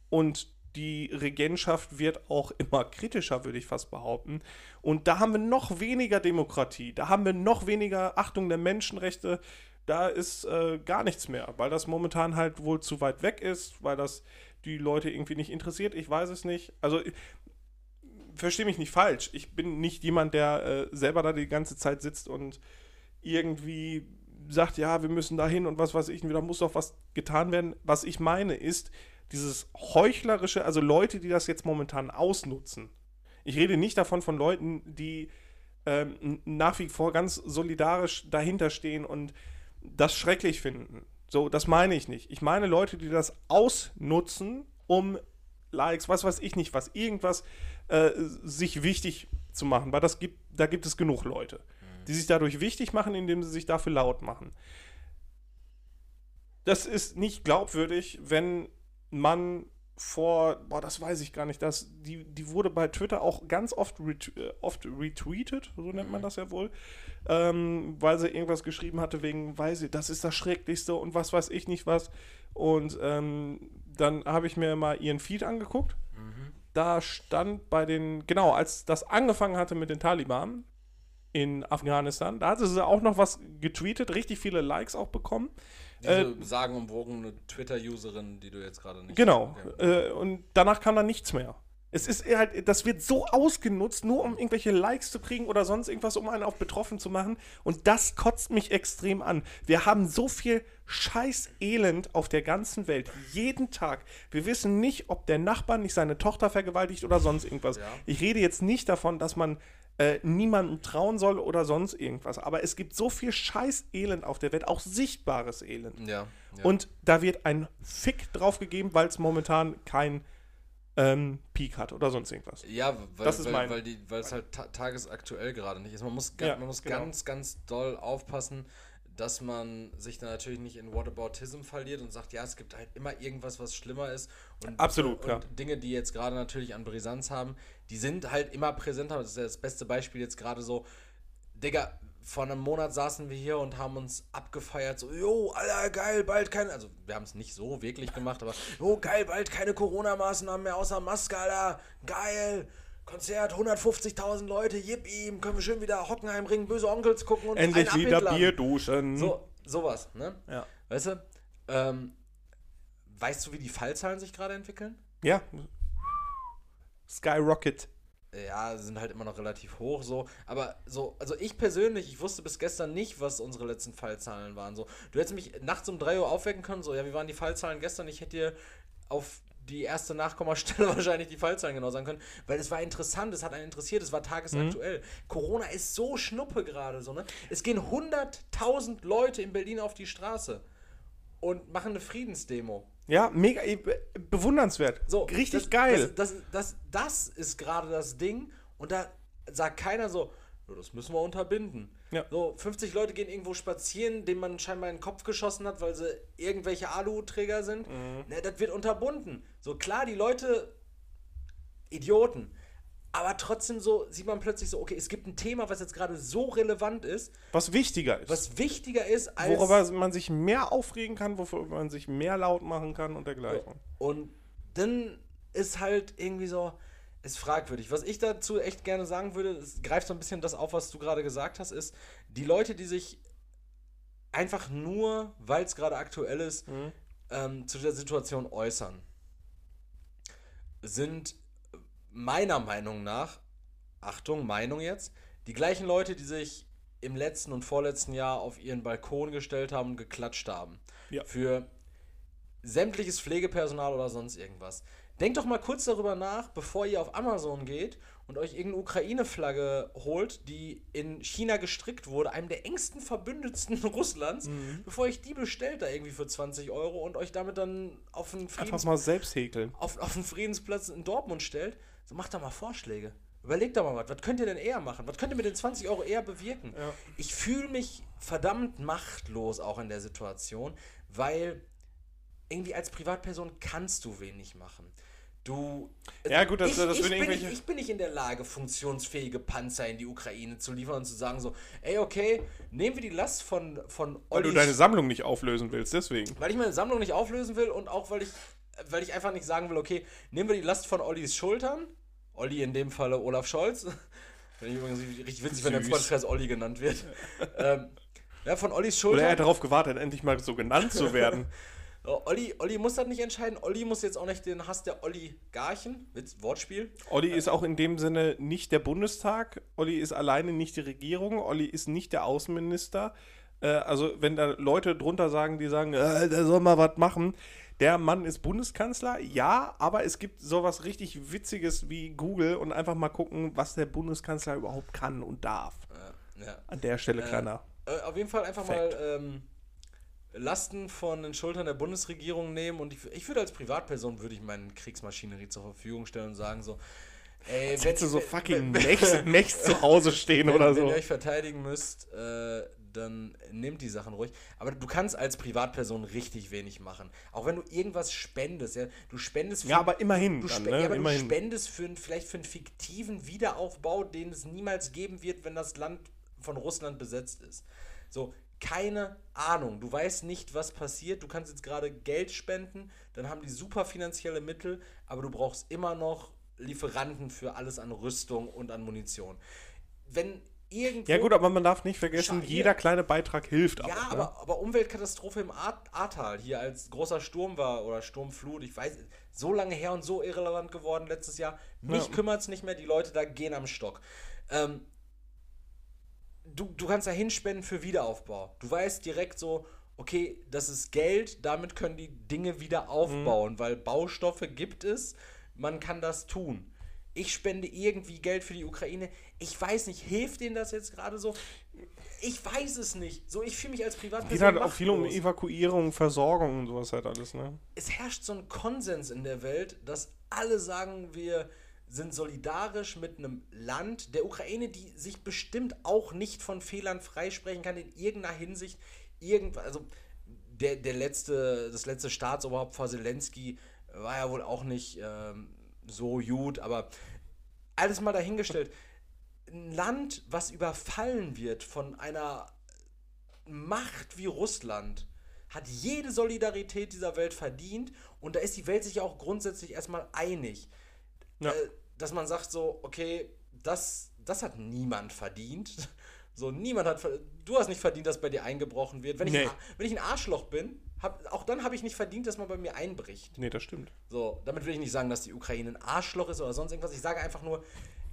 Speaker 1: Und die Regentschaft wird auch immer kritischer, würde ich fast behaupten. Und da haben wir noch weniger Demokratie, da haben wir noch weniger Achtung der Menschenrechte. Da ist äh, gar nichts mehr, weil das momentan halt wohl zu weit weg ist, weil das die Leute irgendwie nicht interessiert. Ich weiß es nicht. Also verstehe mich nicht falsch. Ich bin nicht jemand, der äh, selber da die ganze Zeit sitzt und irgendwie sagt, ja, wir müssen da hin und was weiß ich, da muss doch was getan werden. Was ich meine ist, dieses heuchlerische, also Leute, die das jetzt momentan ausnutzen. Ich rede nicht davon von Leuten, die ähm, nach wie vor ganz solidarisch dahinter stehen und das schrecklich finden. So, das meine ich nicht. Ich meine Leute, die das ausnutzen, um Likes, was weiß ich nicht, was, irgendwas äh, sich wichtig zu machen, weil das gibt, da gibt es genug Leute, die sich dadurch wichtig machen, indem sie sich dafür laut machen. Das ist nicht glaubwürdig, wenn man vor, boah, das weiß ich gar nicht, das, die, die wurde bei Twitter auch ganz oft, ret, äh, oft retweetet, so nennt man mhm. das ja wohl, ähm, weil sie irgendwas geschrieben hatte wegen, weiß ich, das ist das Schrecklichste und was weiß ich nicht was. Und ähm, dann habe ich mir mal ihren Feed angeguckt. Mhm. Da stand bei den, genau, als das angefangen hatte mit den Taliban in Afghanistan, da hatte sie auch noch was getweetet, richtig viele Likes auch bekommen.
Speaker 2: Diese äh, sagenumwogene Twitter-Userin, die du jetzt gerade nicht.
Speaker 1: Genau. Äh, und danach kam dann nichts mehr. Es ist halt, das wird so ausgenutzt, nur um irgendwelche Likes zu kriegen oder sonst irgendwas, um einen auch betroffen zu machen. Und das kotzt mich extrem an. Wir haben so viel Scheiß-Elend auf der ganzen Welt. Jeden Tag. Wir wissen nicht, ob der Nachbar nicht seine Tochter vergewaltigt oder sonst irgendwas. Ja. Ich rede jetzt nicht davon, dass man äh, niemandem trauen soll oder sonst irgendwas. Aber es gibt so viel Scheiß-Elend auf der Welt, auch sichtbares Elend.
Speaker 2: Ja,
Speaker 1: ja. Und da wird ein Fick drauf gegeben, weil es momentan kein ähm, Peak hat oder sonst irgendwas.
Speaker 2: Ja, weil, das ist weil, mein, weil, die, weil es halt ta tagesaktuell gerade nicht ist. Man muss, ja, man muss genau. ganz, ganz doll aufpassen, dass man sich dann natürlich nicht in Whataboutism verliert und sagt, ja, es gibt halt immer irgendwas, was schlimmer ist. Und,
Speaker 1: Absolut,
Speaker 2: und, und Dinge, die jetzt gerade natürlich an Brisanz haben, die sind halt immer präsenter. Das ist ja das beste Beispiel jetzt gerade so, Digga, vor einem Monat saßen wir hier und haben uns abgefeiert, so, jo, Alter, geil, bald keine, also wir haben es nicht so wirklich gemacht, aber, jo, geil, bald keine Corona-Maßnahmen mehr außer Maske, Alter, geil, Konzert, 150.000 Leute, yippie, können wir schön wieder Hockenheim ringen, böse Onkels gucken und
Speaker 1: Endlich wieder Bier duschen.
Speaker 2: So, sowas, ne?
Speaker 1: Ja.
Speaker 2: Weißt du, ähm, weißt du, wie die Fallzahlen sich gerade entwickeln?
Speaker 1: Ja. Skyrocket
Speaker 2: ja, sind halt immer noch relativ hoch so. Aber so, also ich persönlich, ich wusste bis gestern nicht, was unsere letzten Fallzahlen waren. So, du hättest mich nachts um 3 Uhr aufwecken können, so, ja, wie waren die Fallzahlen gestern? Ich hätte dir auf die erste Nachkommastelle wahrscheinlich die Fallzahlen genau sagen können, weil es war interessant, es hat einen interessiert, es war tagesaktuell. Mhm. Corona ist so schnuppe gerade so, ne? Es gehen 100.000 Leute in Berlin auf die Straße und machen eine Friedensdemo.
Speaker 1: Ja, mega bewundernswert. So, Richtig
Speaker 2: das,
Speaker 1: geil.
Speaker 2: Das, das, das, das ist gerade das Ding. Und da sagt keiner so, das müssen wir unterbinden. Ja. So, 50 Leute gehen irgendwo spazieren, denen man scheinbar in den Kopf geschossen hat, weil sie irgendwelche Alu-Träger sind. Mhm. Ne, das wird unterbunden. So, klar, die Leute, Idioten. Aber trotzdem so sieht man plötzlich so, okay, es gibt ein Thema, was jetzt gerade so relevant ist.
Speaker 1: Was wichtiger ist.
Speaker 2: Was wichtiger ist
Speaker 1: als. Worüber man sich mehr aufregen kann, wofür man sich mehr laut machen kann und dergleichen.
Speaker 2: Und dann ist halt irgendwie so, ist fragwürdig. Was ich dazu echt gerne sagen würde, es greift so ein bisschen das auf, was du gerade gesagt hast, ist, die Leute, die sich einfach nur, weil es gerade aktuell ist, mhm. ähm, zu der Situation äußern, sind meiner Meinung nach, Achtung, Meinung jetzt, die gleichen Leute, die sich im letzten und vorletzten Jahr auf ihren Balkon gestellt haben und geklatscht haben.
Speaker 1: Ja.
Speaker 2: Für sämtliches Pflegepersonal oder sonst irgendwas. Denkt doch mal kurz darüber nach, bevor ihr auf Amazon geht und euch irgendeine Ukraine-Flagge holt, die in China gestrickt wurde, einem der engsten Verbündetsten Russlands, mhm. bevor ich die bestellt da irgendwie für 20 Euro und euch damit dann auf einen,
Speaker 1: Friedens mal selbst häkeln.
Speaker 2: Auf, auf einen Friedensplatz in Dortmund stellt. So macht doch mal Vorschläge. Überlegt doch mal was. Was könnt ihr denn eher machen? Was könnt ihr mit den 20 Euro eher bewirken?
Speaker 1: Ja.
Speaker 2: Ich fühle mich verdammt machtlos auch in der Situation, weil irgendwie als Privatperson kannst du wenig machen. Du.
Speaker 1: Ja, gut, das-
Speaker 2: ich,
Speaker 1: das
Speaker 2: ich, bin nicht,
Speaker 1: irgendwelche-
Speaker 2: ich bin nicht in der Lage, funktionsfähige Panzer in die Ukraine zu liefern und zu sagen so, ey, okay, nehmen wir die Last von, von
Speaker 1: Weil du
Speaker 2: Ollis-
Speaker 1: deine Sammlung nicht auflösen willst, deswegen.
Speaker 2: weil ich meine Sammlung nicht auflösen will und auch weil ich, weil ich einfach nicht sagen will, okay, nehmen wir die Last von Ollis Schultern. Olli in dem Falle Olaf Scholz. Finde ich übrigens richtig witzig, wenn der. Freundeskreis Olli genannt wird. ähm, ja, von Ollis
Speaker 1: Oder er
Speaker 2: Schultern.
Speaker 1: hat darauf gewartet, endlich mal so genannt zu werden.
Speaker 2: Oh, Olli, Olli muss das nicht entscheiden. Olli muss jetzt auch nicht den Hass der Oligarchen, Witz, Wortspiel.
Speaker 1: Olli ist auch in dem Sinne nicht der Bundestag. Olli ist alleine nicht die Regierung. Olli ist nicht der Außenminister. Äh, also, wenn da Leute drunter sagen, die sagen, äh, der soll mal was machen. Der Mann ist Bundeskanzler, ja, aber es gibt sowas richtig Witziges wie Google und einfach mal gucken, was der Bundeskanzler überhaupt kann und darf.
Speaker 2: Ja, ja.
Speaker 1: An der Stelle, kleiner.
Speaker 2: Äh, auf jeden Fall einfach
Speaker 1: Fact.
Speaker 2: mal ähm, Lasten von den Schultern der Bundesregierung nehmen und ich, ich würde als Privatperson würde ich meine Kriegsmaschinerie zur Verfügung stellen und sagen so, ey,
Speaker 1: Jetzt hättest du so
Speaker 2: wenn-
Speaker 1: fucking
Speaker 2: wenn-
Speaker 1: Mechs, Mechs zu Hause stehen
Speaker 2: wenn,
Speaker 1: oder
Speaker 2: wenn
Speaker 1: so.
Speaker 2: ihr euch verteidigen müsst, äh, dann nehmt die Sachen ruhig. Aber du kannst als Privatperson richtig wenig machen. Auch wenn du irgendwas spendest, ja, du spendest für,
Speaker 1: Ja, aber immerhin
Speaker 2: du,
Speaker 1: dann, ne?
Speaker 2: ja, aber
Speaker 1: Immerhin.
Speaker 2: du spendest für einen, vielleicht für einen fiktiven Wiederaufbau, den es niemals geben wird, wenn das Land von Russland besetzt ist. So, keine Ahnung. Du weißt nicht, was passiert. Du kannst jetzt gerade Geld spenden, dann haben die super finanzielle Mittel, aber du brauchst immer noch Lieferanten für alles an Rüstung und an Munition. Wenn irgendwo.
Speaker 1: Ja gut, aber man darf nicht vergessen,
Speaker 2: Schau,
Speaker 1: jeder kleine Beitrag hilft auch.
Speaker 2: Ja,
Speaker 1: ne?
Speaker 2: aber, aber Umweltkatastrophe im Ahr- Ahrtal hier als großer Sturm war oder Sturmflut, ich weiß, so lange her und so irrelevant geworden letztes Jahr. Mich
Speaker 1: Ja.
Speaker 2: kümmert es nicht mehr, die Leute da gehen am Stock. Ähm, du, du kannst da hinspenden für Wiederaufbau. Du weißt direkt so, okay, das ist Geld, damit können die Dinge wieder aufbauen, weil Baustoffe gibt es, man kann das tun. Ich spende irgendwie Geld für die Ukraine. Ich weiß nicht, hilft denen das jetzt gerade so? Ich weiß es nicht. So, ich fühle mich als Privatperson
Speaker 1: geht halt auch viel um. Evakuierung, Versorgung und sowas halt alles, ne?
Speaker 2: Es herrscht so ein Konsens in der Welt, dass alle sagen, wir sind solidarisch mit einem Land, der Ukraine, die sich bestimmt auch nicht von Fehlern freisprechen kann in irgendeiner Hinsicht. Irgend, also der, der letzte, das letzte Staatsoberhaupt vor Zelensky war ja wohl auch nicht ähm, so gut, aber alles mal dahingestellt. Ein Land, was überfallen wird von einer Macht wie Russland, hat jede Solidarität dieser Welt verdient und da ist die Welt sich auch grundsätzlich erstmal einig.
Speaker 1: Ja.
Speaker 2: Äh, dass man sagt so, okay, das, das hat niemand verdient. So, niemand hat, du hast nicht verdient, dass bei dir eingebrochen wird. Wenn ich,
Speaker 1: Nee.
Speaker 2: ein, Ar- wenn ich ein Arschloch bin, hab, auch dann habe ich nicht verdient, dass man bei mir einbricht.
Speaker 1: Nee, das stimmt.
Speaker 2: So, damit will ich nicht sagen, dass die Ukraine ein Arschloch ist oder sonst irgendwas. Ich sage einfach nur,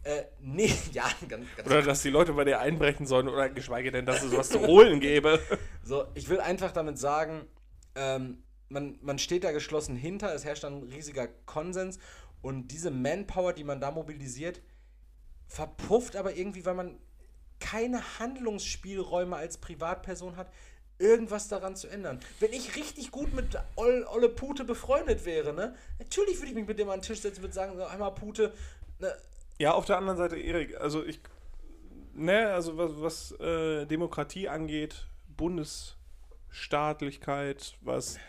Speaker 2: äh, nee, ja, ganz, ganz
Speaker 1: Oder dass die Leute bei dir einbrechen sollen oder geschweige denn, dass es was zu holen gäbe.
Speaker 2: So, ich will einfach damit sagen, ähm, man, man steht da geschlossen hinter, es herrscht ein riesiger Konsens und diese Manpower, die man da mobilisiert, verpufft aber irgendwie, weil man keine Handlungsspielräume als Privatperson hat, irgendwas daran zu ändern. Wenn ich richtig gut mit Ol Olle Pute befreundet wäre, ne, natürlich würde ich mich mit dem an den Tisch setzen und würde sagen, so, einmal Pute, ne,
Speaker 1: Ja, auf der anderen Seite, Erik, also ich, ne, also was, was äh, Demokratie angeht, Bundesstaatlichkeit, was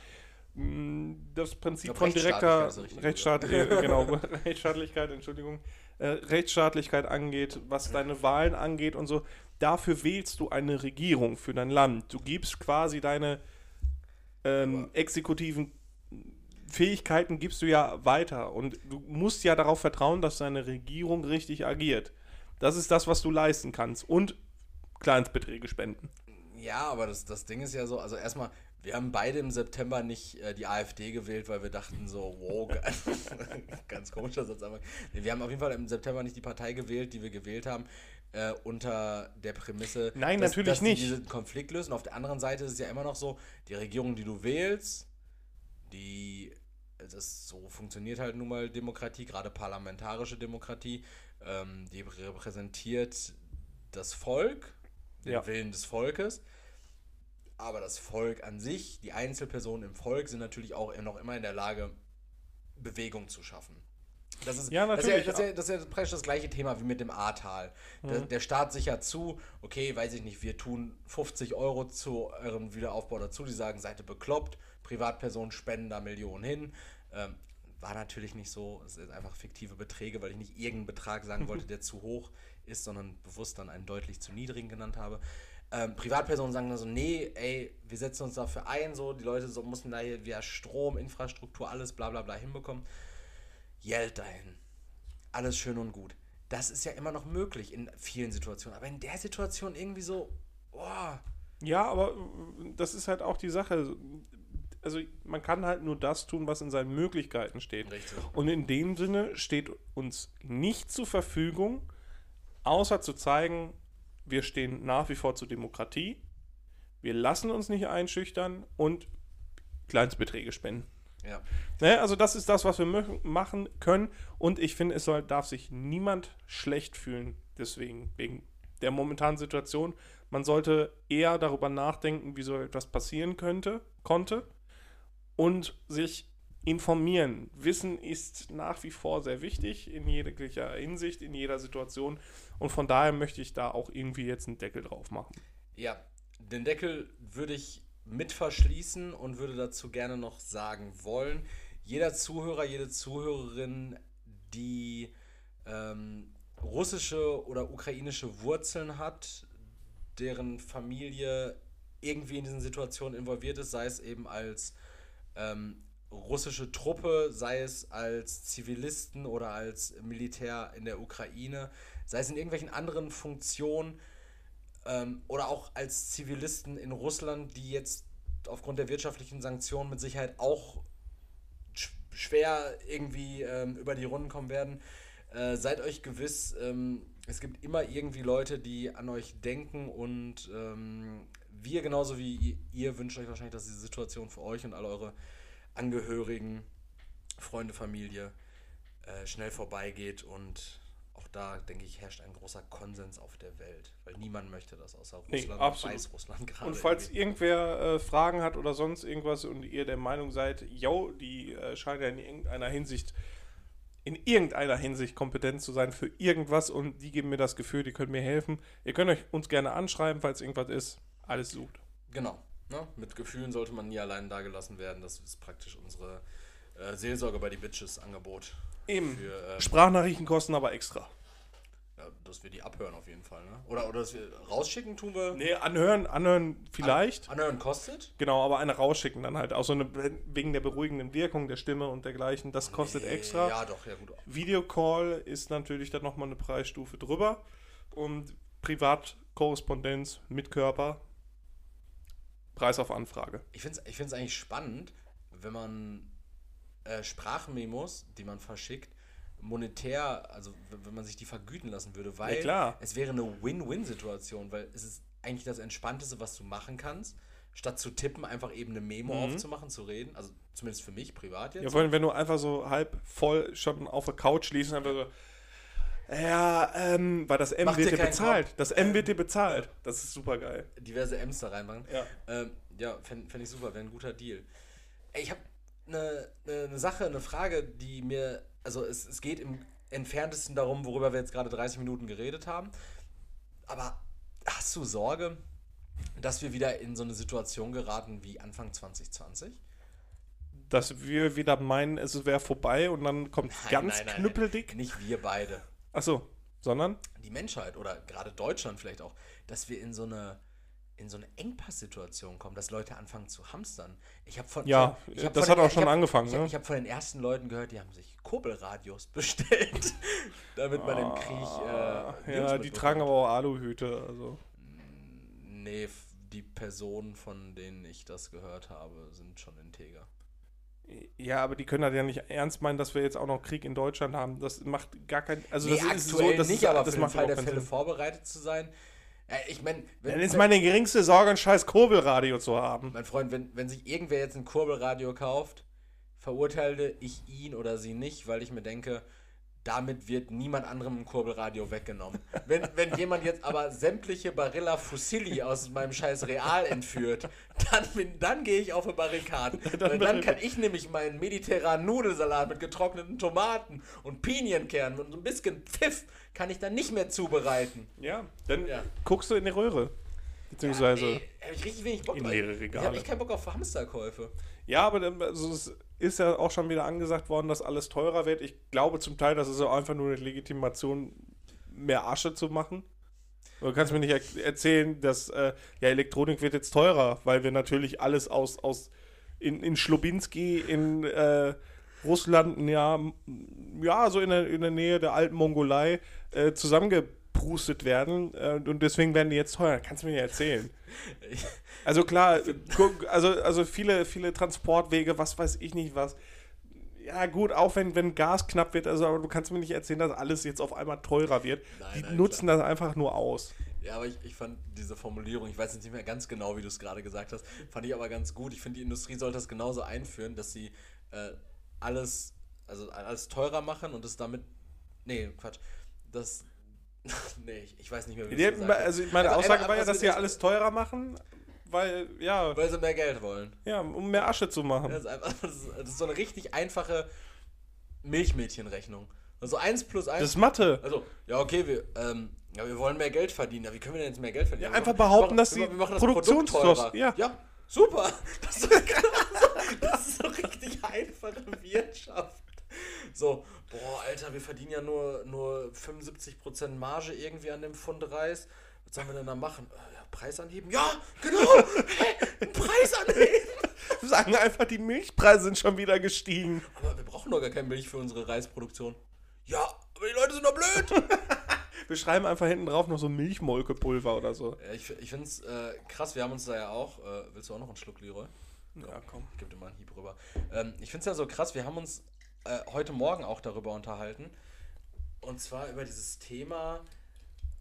Speaker 1: das Prinzip
Speaker 2: glaub,
Speaker 1: von direkter
Speaker 2: Rechtsstaatlichkeit
Speaker 1: Rechtsstaat, genau, Rechtsstaatlichkeit, Entschuldigung, äh, Rechtsstaatlichkeit angeht, was deine Wahlen angeht und so, dafür wählst du eine Regierung für dein Land. Du gibst quasi deine ähm, exekutiven Fähigkeiten gibst du ja weiter und du musst ja darauf vertrauen, dass deine Regierung richtig agiert. Das ist das, was du leisten kannst und Kleinstbeträge spenden.
Speaker 2: Ja, aber das, das Ding ist ja so, also erstmal, wir haben beide im September nicht äh, die AfD gewählt, weil wir dachten so, wow, ganz komischer Satz, aber wir haben auf jeden Fall im September nicht die Partei gewählt, die wir gewählt haben, äh, unter der Prämisse,
Speaker 1: Nein,
Speaker 2: dass,
Speaker 1: natürlich
Speaker 2: dass die
Speaker 1: nicht.
Speaker 2: diesen Konflikt lösen. Auf der anderen Seite ist es ja immer noch so, die Regierung, die du wählst, die, das so funktioniert halt nun mal Demokratie, gerade parlamentarische Demokratie, ähm, die repräsentiert das Volk, den
Speaker 1: Ja.
Speaker 2: Willen des Volkes. Aber das Volk an sich, die Einzelpersonen im Volk sind natürlich auch noch immer in der Lage, Bewegung zu schaffen. Das ist,
Speaker 1: Ja,
Speaker 2: das ist, ja, das, ist ja, das ist ja praktisch das gleiche Thema wie mit dem Ahrtal. Der, der Staat sichert zu, okay, weiß ich nicht, wir tun 50 Euro zu eurem Wiederaufbau dazu. Die sagen, seid ihr bekloppt, Privatpersonen spenden da Millionen hin. Ähm, war natürlich nicht so, es sind einfach fiktive Beträge, weil ich nicht irgendeinen Betrag sagen wollte, der zu hoch ist, sondern bewusst dann einen deutlich zu niedrigen genannt habe. Ähm, Privatpersonen sagen dann so, nee, ey, wir setzen uns dafür ein, so, die Leute so, müssen da hier via Strom, Infrastruktur, alles bla bla bla hinbekommen. Geld dahin. Alles schön und gut. Das ist ja immer noch möglich in vielen Situationen. Aber in der Situation irgendwie so, boah,
Speaker 1: Ja, aber äh, das ist halt auch die Sache. Also man kann halt nur das tun, was in seinen Möglichkeiten steht.
Speaker 2: Richtig.
Speaker 1: Und in dem Sinne steht uns nicht zur Verfügung, außer zu zeigen, wir stehen nach wie vor zur Demokratie, wir lassen uns nicht einschüchtern und Kleinstbeträge spenden.
Speaker 2: ja.
Speaker 1: Ne, also das ist das, was wir machen können. Und ich finde, es soll, darf sich niemand schlecht fühlen deswegen, wegen der momentanen Situation. Man sollte eher darüber nachdenken, wie so etwas passieren könnte, konnte und sich informieren. Wissen ist nach wie vor sehr wichtig in jeglicher Hinsicht, in jeder Situation. Und von daher möchte ich da auch irgendwie jetzt einen Deckel drauf machen.
Speaker 2: Ja, den Deckel würde ich mit verschließen und würde dazu gerne noch sagen wollen, jeder Zuhörer, jede Zuhörerin, die ähm, russische oder ukrainische Wurzeln hat, deren Familie irgendwie in diesen Situationen involviert ist, sei es eben als ähm, russische Truppe, sei es als Zivilisten oder als Militär in der Ukraine, sei es in irgendwelchen anderen Funktionen, ähm, oder auch als Zivilisten in Russland, die jetzt aufgrund der wirtschaftlichen Sanktionen mit Sicherheit auch sch schwer irgendwie ähm, über die Runden kommen werden. Äh, seid euch gewiss, ähm, es gibt immer irgendwie Leute, die an euch denken und ähm, wir genauso wie ihr, ihr wünscht euch wahrscheinlich, dass diese Situation für euch und alle eure Angehörigen, Freunde, Familie äh, schnell vorbeigeht und auch da, denke ich, herrscht ein großer Konsens auf der Welt, weil niemand möchte das außer
Speaker 1: Nee,
Speaker 2: Russland
Speaker 1: absolut.
Speaker 2: Weißrussland gerade.
Speaker 1: Und falls
Speaker 2: irgendwie.
Speaker 1: irgendwer äh, Fragen hat oder sonst irgendwas und ihr der Meinung seid, yo, die äh, scheint ja in irgendeiner Hinsicht, in irgendeiner Hinsicht kompetent zu sein für irgendwas und die geben mir das Gefühl, die können mir helfen. Ihr könnt euch uns gerne anschreiben, falls irgendwas ist. Alles sucht.
Speaker 2: Genau. Ne? Mit Gefühlen sollte man nie allein dagelassen werden. Das ist praktisch unsere äh, Seelsorge bei die Bitches Angebot.
Speaker 1: Eben.
Speaker 2: Für, ähm,
Speaker 1: Sprachnachrichten kosten aber extra.
Speaker 2: ja, dass wir die abhören auf jeden Fall. Ne? Oder, oder dass wir rausschicken tun wir.
Speaker 1: Nee, anhören, anhören vielleicht.
Speaker 2: Anhören kostet.
Speaker 1: Genau, aber eine rausschicken dann halt. Auch so eine, wegen der beruhigenden Wirkung der Stimme und dergleichen. Das kostet extra.
Speaker 2: Ja, doch, ja gut.
Speaker 1: Videocall ist natürlich dann nochmal eine Preisstufe drüber. Und Privatkorrespondenz mit Körper. Preis auf Anfrage.
Speaker 2: Ich finde es ich find's eigentlich spannend, wenn man äh, Sprachmemos, die man verschickt, monetär, also wenn man sich die vergüten lassen würde, weil
Speaker 1: Ja, klar.
Speaker 2: es wäre eine Win-Win-Situation, weil es ist eigentlich das Entspannteste, was du machen kannst, statt zu tippen, einfach eben eine Memo aufzumachen, zu reden, also zumindest für mich privat jetzt.
Speaker 1: Ja, vor allem, wenn du einfach so halb voll schon auf der Couch liest und einfach so. Ja, ähm, weil das M
Speaker 2: Mach
Speaker 1: wird
Speaker 2: dir
Speaker 1: bezahlt.
Speaker 2: Kopf.
Speaker 1: Das M wird dir bezahlt. Das ist super geil.
Speaker 2: diverse M's da reinmachen.
Speaker 1: Ja.
Speaker 2: Ähm, ja, fände fänd ich super, wäre ein guter Deal. Ey, ich habe eine ne, ne Sache, eine Frage, die mir, also es, es geht im entferntesten darum, worüber wir jetzt gerade 30 Minuten geredet haben. Aber hast du Sorge, dass wir wieder in so eine Situation geraten wie Anfang 2020?
Speaker 1: Dass wir wieder meinen, es wäre vorbei und dann kommt ganz
Speaker 2: nein, nein,
Speaker 1: knüppeldick.
Speaker 2: Nicht wir beide.
Speaker 1: Achso, sondern?
Speaker 2: Die Menschheit oder gerade Deutschland vielleicht auch, dass wir in so eine in so eine Engpasssituation kommen, dass Leute anfangen zu hamstern. Ich habe von
Speaker 1: Ja,
Speaker 2: von- ich hab
Speaker 1: das
Speaker 2: von
Speaker 1: hat
Speaker 2: den-
Speaker 1: auch schon
Speaker 2: hab,
Speaker 1: angefangen,
Speaker 2: Ich,
Speaker 1: ne?
Speaker 2: ich habe von den ersten Leuten gehört, die haben sich Kurbelradios bestellt, damit man im Krieg. Äh,
Speaker 1: Ah, ja, die tragen aber auch Aluhüte. Also.
Speaker 2: Nee, die Personen, von denen ich das gehört habe, sind schon integer.
Speaker 1: Ja, aber die können das ja nicht ernst meinen, dass wir jetzt auch noch Krieg in Deutschland haben. Das macht gar kein. Also
Speaker 2: nee,
Speaker 1: das ist
Speaker 2: aktuell
Speaker 1: so, das
Speaker 2: nicht,
Speaker 1: ist,
Speaker 2: aber
Speaker 1: das
Speaker 2: für den Fall der
Speaker 1: keinen
Speaker 2: Fälle
Speaker 1: Sinn.
Speaker 2: vorbereitet zu sein. Äh, ich meine,
Speaker 1: Dann ist meine geringste Sorge, ein scheiß Kurbelradio zu haben.
Speaker 2: Mein Freund, wenn, wenn sich irgendwer jetzt ein Kurbelradio kauft, verurteile ich ihn oder sie nicht, weil ich mir denke, damit wird niemand anderem ein Kurbelradio weggenommen. Wenn, wenn jemand jetzt aber sämtliche Barilla Fusilli aus meinem scheiß Real entführt, dann, bin- dann gehe ich auf eine Barrikaden. Dann, dann kann ich nämlich meinen mediterranen Nudelsalat mit getrockneten Tomaten und Pinienkernen und so ein bisschen Pfiff kann ich dann nicht mehr zubereiten.
Speaker 1: Ja, dann
Speaker 2: Ja.
Speaker 1: guckst du in die Röhre. Beziehungsweise.
Speaker 2: Nee, hab ich richtig wenig Bock
Speaker 1: In leere
Speaker 2: Ich
Speaker 1: Regale.
Speaker 2: habe echt keinen Bock auf Hamsterkäufe.
Speaker 1: Ja, aber dann, also es ist ja auch schon wieder angesagt worden, dass alles teurer wird. Ich glaube zum Teil, das ist auch einfach nur eine Legitimation, mehr Asche zu machen. Du kannst mir nicht er erzählen, dass äh, ja, Elektronik wird jetzt teurer, weil wir natürlich alles aus, aus in, in Schlubinski, in äh, Russland, ja, ja, so in der, in der Nähe der alten Mongolei äh, zusammengeprustet werden äh, und deswegen werden die jetzt teuer. Kannst du mir nicht erzählen. Also klar, also, also viele, viele Transportwege, was weiß ich nicht was. Ja gut, auch wenn, wenn Gas knapp wird, also aber du kannst mir nicht erzählen, dass alles jetzt auf einmal teurer wird.
Speaker 2: Nein,
Speaker 1: Die
Speaker 2: nein,
Speaker 1: nutzen das einfach nur aus.
Speaker 2: Ja, aber ich, ich fand diese Formulierung, ich weiß jetzt nicht mehr ganz genau, wie du es gerade gesagt hast, fand ich aber ganz gut. Ich finde, die Industrie sollte das genauso einführen, dass sie äh, alles, also alles teurer machen und es damit. Nee, Quatsch. Das. nee, ich, ich weiß nicht mehr, wie gesagt hast.
Speaker 1: also meine
Speaker 2: Also
Speaker 1: Aussage war ja, dass sie
Speaker 2: das-
Speaker 1: alles teurer machen, weil, ja,
Speaker 2: Weil sie mehr Geld wollen.
Speaker 1: ja, um mehr Asche zu machen.
Speaker 2: Das ist, einfach, das ist, das ist so eine richtig einfache Milchmädchenrechnung. Also 1 plus 1.
Speaker 1: Das ist Mathe.
Speaker 2: Also, ja, okay, wir, ähm, ja, wir wollen mehr Geld verdienen. Ja, wie können wir denn jetzt mehr Geld verdienen?
Speaker 1: Ja, einfach behaupten, dass
Speaker 2: machen,
Speaker 1: die
Speaker 2: wir machen das
Speaker 1: Produktionskosten-
Speaker 2: Produkt teurer.
Speaker 1: ja.
Speaker 2: ja, super. Das ist, so, das ist so richtig einfache Wirtschaft. So, boah, Alter, wir verdienen ja nur, nur 75% Marge irgendwie an dem Pfund Reis. Was sollen wir denn da machen? Äh, ja, Preis anheben? Ja, genau. Hä? Preis anheben.
Speaker 1: Sagen einfach, die Milchpreise sind schon wieder gestiegen.
Speaker 2: Aber wir brauchen doch gar keine Milch für unsere Reisproduktion. Ja, aber die Leute sind doch blöd.
Speaker 1: Wir schreiben einfach hinten drauf noch so Milchmolkepulver oder so.
Speaker 2: Ich ich finde es äh, krass, wir haben uns da ja auch. Äh, willst du auch noch einen Schluck, Leroy?
Speaker 1: Ja, komm.
Speaker 2: Ich gebe dir mal einen Hieb rüber. Ähm, ich finde es ja so krass, wir haben uns äh, heute Morgen auch darüber unterhalten. Und zwar über dieses Thema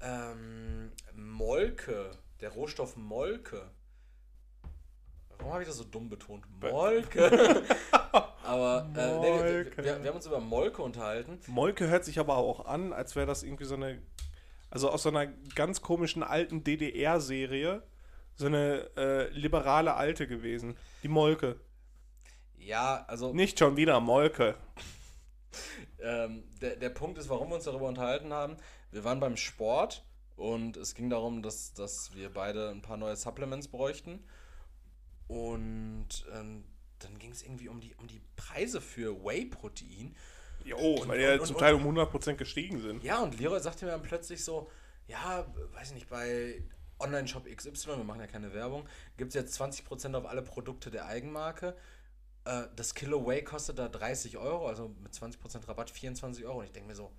Speaker 2: ähm, Molke, der Rohstoff Molke. Warum habe ich das so dumm betont? Molke. Aber äh, nee, wir,
Speaker 1: Molke.
Speaker 2: wir, wir haben uns über Molke unterhalten.
Speaker 1: Molke hört sich aber auch an, als wäre das irgendwie so eine, also aus so einer ganz komischen alten DDR-Serie, so eine äh, liberale Alte gewesen. Die Molke.
Speaker 2: Ja, also
Speaker 1: Nicht schon wieder Molke.
Speaker 2: Ähm, der, der Punkt ist, warum wir uns darüber unterhalten haben. Wir waren beim Sport und es ging darum, dass, dass wir beide ein paar neue Supplements bräuchten. Und ähm, dann ging es irgendwie um die, um die Preise für Whey-Protein.
Speaker 1: Jo,
Speaker 2: Und-
Speaker 1: weil die ja
Speaker 2: und-
Speaker 1: zum
Speaker 2: und-
Speaker 1: Teil um 100% gestiegen sind.
Speaker 2: Ja, und Leroy sagte mir dann plötzlich so, ja, weiß ich nicht, bei Online-Shop XY, wir machen ja keine Werbung, gibt es jetzt 20% auf alle Produkte der Eigenmarke. Äh, das Kilo Whey kostet da 30 Euro, also mit 20% Rabatt 24 Euro. Und ich denke mir so,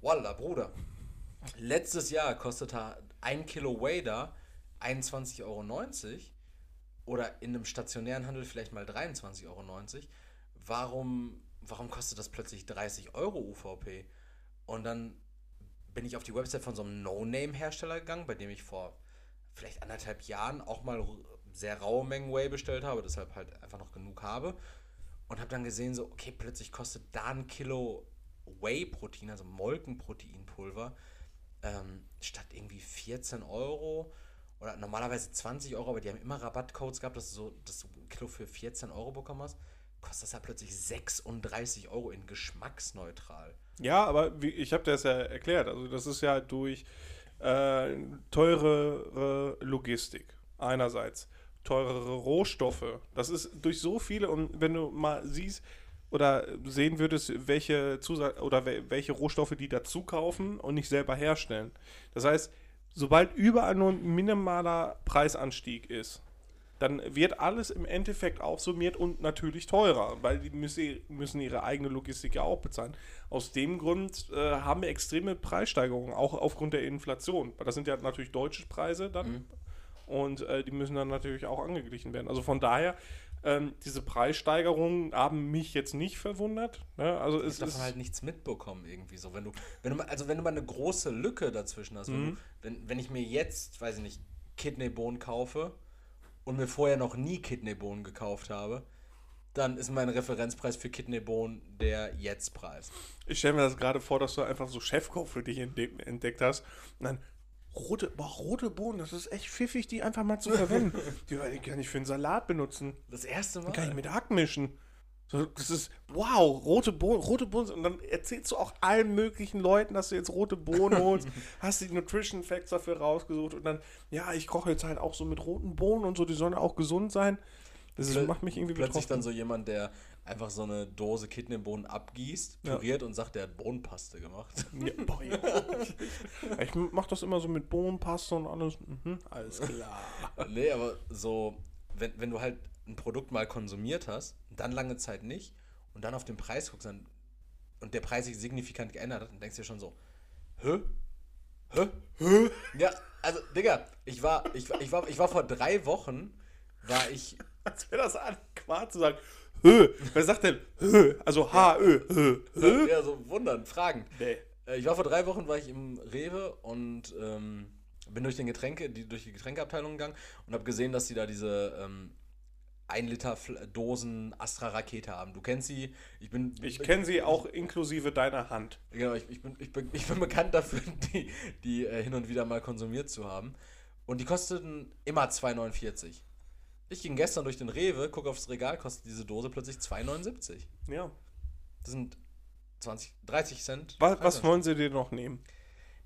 Speaker 2: Walla, Bruder. Letztes Jahr kostete ein Kilo Whey da 21,90 Euro oder in einem stationären Handel vielleicht mal 23,90 Euro. Warum, warum kostet das plötzlich 30 Euro UVP? Und dann bin ich auf die Website von so einem No-Name-Hersteller gegangen, bei dem ich vor vielleicht anderthalb Jahren auch mal sehr raue Mengen Whey bestellt habe, deshalb halt einfach noch genug habe. Und habe dann gesehen, so, okay, plötzlich kostet da ein Kilo Whey-Protein, also Molkenproteinpulver, ähm, statt irgendwie 14 Euro oder normalerweise 20 Euro, aber die haben immer Rabattcodes gehabt, dass du so das Kilo für 14 Euro bekommen hast, kostet das ja plötzlich 36 Euro in geschmacksneutral.
Speaker 1: Ja, aber wie, ich habe das ja erklärt. Also das ist ja durch äh, teurere Logistik einerseits, teurere Rohstoffe. Das ist durch so viele und wenn du mal siehst oder sehen würdest, welche Zusatz oder wel- welche Rohstoffe die dazu kaufen und nicht selber herstellen. Das heißt, sobald überall nur ein minimaler Preisanstieg ist, dann wird alles im Endeffekt aufsummiert und natürlich teurer, weil die müssen, ihre eigene Logistik ja auch bezahlen. Aus dem Grund äh, haben wir extreme Preissteigerungen, auch aufgrund der Inflation. Das sind ja natürlich deutsche Preise dann und äh, die müssen dann natürlich auch angeglichen werden. Also von daher, ähm, diese Preissteigerungen haben mich jetzt nicht verwundert. Ne? Also
Speaker 2: Ich
Speaker 1: es
Speaker 2: habe davon halt nichts mitbekommen irgendwie so. Wenn du, wenn du mal, also wenn du mal eine große Lücke dazwischen hast, wenn,
Speaker 1: Mhm.
Speaker 2: du, wenn, wenn ich mir jetzt, weiß ich nicht, Kidneybohnen kaufe und mir vorher noch nie Kidneybohnen gekauft habe, dann ist mein Referenzpreis für Kidneybohnen der Jetzt-Preis.
Speaker 1: Ich stelle mir das gerade vor, dass du einfach so Chefkoch für dich entdeck entdeckt hast und dann rote, boah, rote Bohnen, das ist echt pfiffig, die einfach mal zu verwenden. die kann ich für einen Salat benutzen.
Speaker 2: Das erste Mal.
Speaker 1: Kann ich mit Hack mischen. So, das ist, wow, rote Bohnen, rote Bohnen. Und dann erzählst du auch allen möglichen Leuten, dass du jetzt rote Bohnen holst, hast die Nutrition Facts dafür rausgesucht und dann, ja, ich koche jetzt halt auch so mit roten Bohnen und so, die sollen auch gesund sein. Das
Speaker 2: Plö-
Speaker 1: macht mich irgendwie
Speaker 2: Plötzlich
Speaker 1: betroffen.
Speaker 2: dann so jemand, der einfach so eine Dose Kidneybohnen abgießt,
Speaker 1: Ja.
Speaker 2: püriert und sagt, der hat Bohnenpaste gemacht.
Speaker 1: Ja, boah, ja. Ich mach das immer so mit Bohnenpaste und alles. Mhm, alles klar.
Speaker 2: nee, aber so, wenn, wenn du halt ein Produkt mal konsumiert hast, dann lange Zeit nicht und dann auf den Preis guckst dann, und der Preis sich signifikant geändert hat, dann denkst du dir schon so, hä? Hä? Hä? Ja, also, Digga, ich war, ich, war- ich, war, ich war vor drei Wochen, war ich,
Speaker 1: Als wäre das adäquat zu sagen, Hö. Wer sagt denn Hö? Also H-Ö. Hö. Hö?
Speaker 2: ja, so wundern, fragen.
Speaker 1: Nee.
Speaker 2: Äh, Ich war vor drei Wochen war ich im Rewe und ähm, bin durch den Getränke, die, durch die Getränkeabteilung gegangen und habe gesehen, dass sie da diese ähm, 1 Liter Dosen Astra Rakete haben. Du kennst sie. Ich bin
Speaker 1: Ich kenne sie auch inklusive deiner Hand.
Speaker 2: Genau, ich, ich, bin, ich, bin, ich bin bekannt dafür, die, die äh, hin und wieder mal konsumiert zu haben. Und die kosteten immer 2,49. Ich ging gestern durch den Rewe, gucke aufs Regal, kostet diese Dose plötzlich 2,79.
Speaker 1: Ja.
Speaker 2: Das sind 20, 30 Cent.
Speaker 1: Was, was wollen sie dir noch nehmen?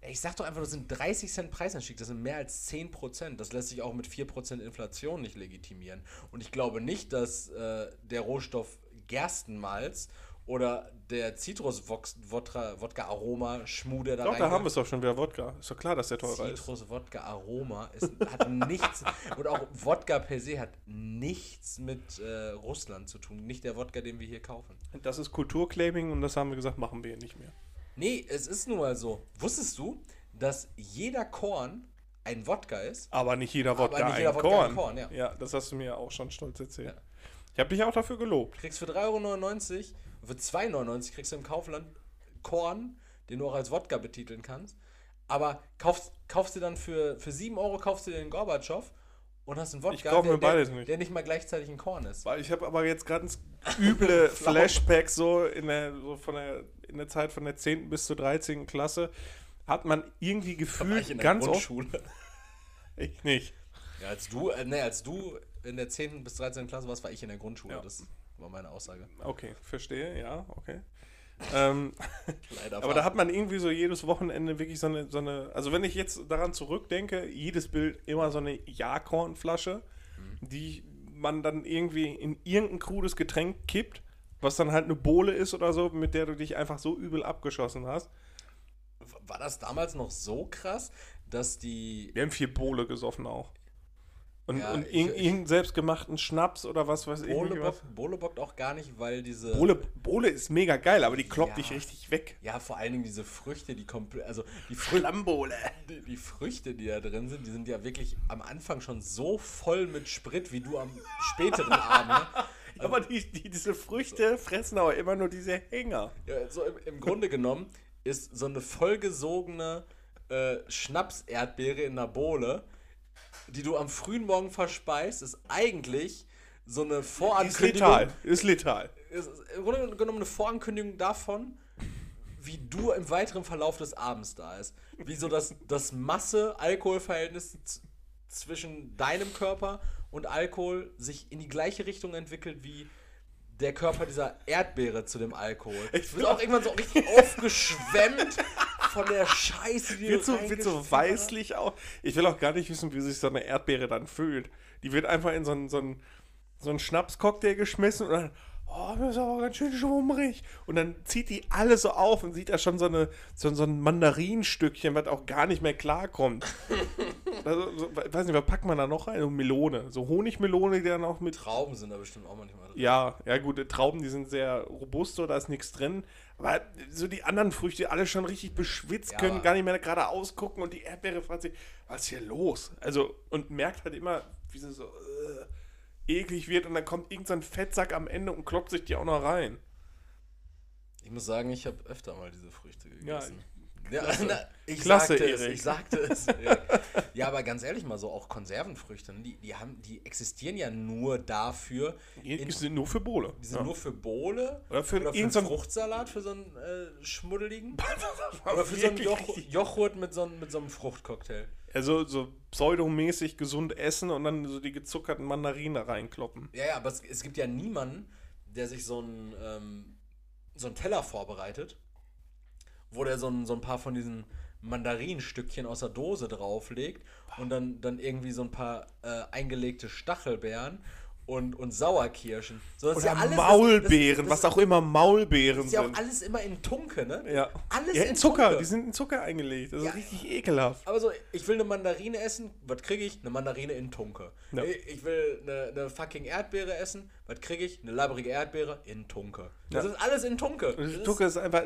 Speaker 2: Ich sag doch einfach, das sind 30 Cent Preisanstieg, das sind mehr als 10 Prozent. Das lässt sich auch mit 4 Prozent Inflation nicht legitimieren. Und ich glaube nicht, dass äh, der Rohstoff Gerstenmalz oder der Zitrus-Wodka-Aroma-Schmuh, der da
Speaker 1: Doch, da haben wir es doch schon wieder Wodka. Ist doch klar, dass der teurer ist.
Speaker 2: Zitrus-Wodka-Aroma hat nichts, und auch Wodka per se hat nichts mit äh, Russland zu tun. Nicht der Wodka, den wir hier kaufen.
Speaker 1: Das ist Kulturclaiming und das haben wir gesagt, machen wir nicht mehr.
Speaker 2: Nee, es ist nun mal so. Wusstest du, dass jeder Korn ein Wodka ist?
Speaker 1: Aber nicht jeder Wodka
Speaker 2: nicht jeder
Speaker 1: ein
Speaker 2: Wodka
Speaker 1: Korn.
Speaker 2: ein Korn, ja.
Speaker 1: ja, das hast du mir auch schon stolz erzählt.
Speaker 2: Ja.
Speaker 1: Ich habe dich auch dafür gelobt.
Speaker 2: kriegst für 3,99 Euro, für 2,99 Euro kriegst du im Kaufland Korn, den du auch als Wodka betiteln kannst. Aber kaufst, kaufst du dann für, für 7 Euro kaufst du den Gorbatschow und hast einen Wodka, der, der,
Speaker 1: nicht.
Speaker 2: der nicht mal gleichzeitig ein Korn ist.
Speaker 1: Weil ich habe aber jetzt ganz üble Flashbacks so in der, so von der, in der Zeit von der 10. bis zur 13. Klasse. Hat man irgendwie gefühlt
Speaker 2: ich in der
Speaker 1: ganz oft. Ich nicht.
Speaker 2: Ja, als du, äh, nee, als du in der 10. bis 13. Klasse warst, war ich in der Grundschule.
Speaker 1: Ja.
Speaker 2: Das war meine Aussage.
Speaker 1: Okay, verstehe, ja, okay. ähm,
Speaker 2: Leider.
Speaker 1: aber da hat man irgendwie so jedes Wochenende wirklich so eine, so eine, also wenn ich jetzt daran zurückdenke, jedes Bild immer so eine Ja-Kornflasche, die man dann irgendwie in irgendein krudes Getränk kippt, was dann halt eine Bohle ist oder so, mit der du dich einfach so übel abgeschossen hast.
Speaker 2: war das damals noch so krass, dass die.
Speaker 1: Wir haben viel Bohle gesoffen auch. Und,
Speaker 2: Ja,
Speaker 1: und
Speaker 2: ich-
Speaker 1: irg-
Speaker 2: ich-
Speaker 1: irgendeinen selbstgemachten Schnaps oder was weiß ich.
Speaker 2: Bohle,
Speaker 1: irgendwie was.
Speaker 2: bock, Bohle bockt auch gar nicht, weil diese.
Speaker 1: Bohle, Bohle ist mega geil, aber die kloppt
Speaker 2: Ja.
Speaker 1: dich richtig weg.
Speaker 2: Ja, vor allen Dingen diese Früchte, die komplett. Also die,
Speaker 1: Flammbole.
Speaker 2: die, die Früchte, die da drin sind, die sind ja wirklich am Anfang schon so voll mit Sprit wie du am späteren Abend. Ne?
Speaker 1: Aber die, die, diese Früchte fressen aber immer nur diese Hänger.
Speaker 2: Ja, so im, im Grunde genommen ist so eine vollgesogene äh, Schnaps-Erdbeere in einer Bohle, die du am frühen Morgen verspeist, ist eigentlich so eine
Speaker 1: Ist
Speaker 2: Vorankündigung.
Speaker 1: letal. Ist letal.
Speaker 2: ist im Grunde genommen eine Vorankündigung davon, wie du im weiteren Verlauf des Abends da ist. Wie so das, das Masse-Alkohol-Verhältnis zwischen deinem Körper und Alkohol sich in die gleiche Richtung entwickelt wie der Körper dieser Erdbeere zu dem Alkohol.
Speaker 1: Ich
Speaker 2: bist auch irgendwann so richtig aufgeschwemmt von der Scheiße, die
Speaker 1: Wird so, wird so weißlich auch. Ich will auch gar nicht wissen, wie sich so eine Erdbeere dann fühlt. Die wird einfach in so einen, so einen, so einen Schnapscocktail geschmissen und dann, oh, das ist aber ganz schön schwummrig. Und dann zieht die alles so auf und sieht da schon so, eine, so, so ein Mandarinstückchen, was auch gar nicht mehr klarkommt. also, so, weiß nicht, was packt man da noch rein? So Melone. So Honigmelone, die dann auch mit
Speaker 2: Trauben sind da bestimmt auch manchmal drin.
Speaker 1: Ja, ja gut, Trauben, die sind sehr robust, so, da ist nichts drin. Aber so die anderen Früchte, alle schon richtig beschwitzt,
Speaker 2: Ja,
Speaker 1: können gar nicht mehr gerade ausgucken und die Erdbeere fragt sich, was ist hier los? Also, und merkt halt immer, wie sie so äh, eklig wird und dann kommt irgendein so Fettsack am Ende und kloppt sich die auch noch rein.
Speaker 2: Ich muss sagen, ich habe öfter mal diese Früchte gegessen. Ja, na, ich
Speaker 1: Klasse,
Speaker 2: sagte es,
Speaker 1: Erik.
Speaker 2: ich sagte es. Ja. ja, aber ganz ehrlich mal so, auch Konservenfrüchte, ne, die, die, haben, die existieren ja nur dafür,
Speaker 1: Die
Speaker 2: in,
Speaker 1: sind nur für Bohle.
Speaker 2: die sind
Speaker 1: ja.
Speaker 2: nur für Bohle
Speaker 1: Oder für
Speaker 2: oder für einen Fruchtsalat, für so einen äh, schmuddeligen. oder für so einen Joch Joghurt mit so, einem- mit so einem Fruchtcocktail.
Speaker 1: Also so pseudomäßig gesund essen und dann so die gezuckerten Mandarinen da reinkloppen.
Speaker 2: Ja, ja, aber es, es gibt ja niemanden, der sich so einen, ähm, so einen Teller vorbereitet, wo der so ein, so ein paar von diesen Mandarinstückchen aus der Dose drauflegt und dann, dann irgendwie so ein paar äh, eingelegte Stachelbeeren und, und Sauerkirschen. So, das ist
Speaker 1: Oder
Speaker 2: ja alles-
Speaker 1: Maulbeeren,
Speaker 2: das, das,
Speaker 1: was auch immer Maulbeeren
Speaker 2: Das ist ja auch
Speaker 1: sind.
Speaker 2: alles immer in Tunke, ne?
Speaker 1: Ja.
Speaker 2: Alles
Speaker 1: ja,
Speaker 2: in
Speaker 1: in Zucker.
Speaker 2: Tunke.
Speaker 1: Die sind in Zucker eingelegt. Das ist
Speaker 2: Ja.
Speaker 1: richtig ekelhaft.
Speaker 2: Aber so, ich will eine Mandarine essen, was kriege ich? Eine Mandarine in Tunke.
Speaker 1: Ja.
Speaker 2: Ich will eine, eine fucking Erdbeere essen, was kriege ich? Eine labbrige Erdbeere in Tunke. Das ist alles in Tunke. Das ist-
Speaker 1: Zucker ist einfach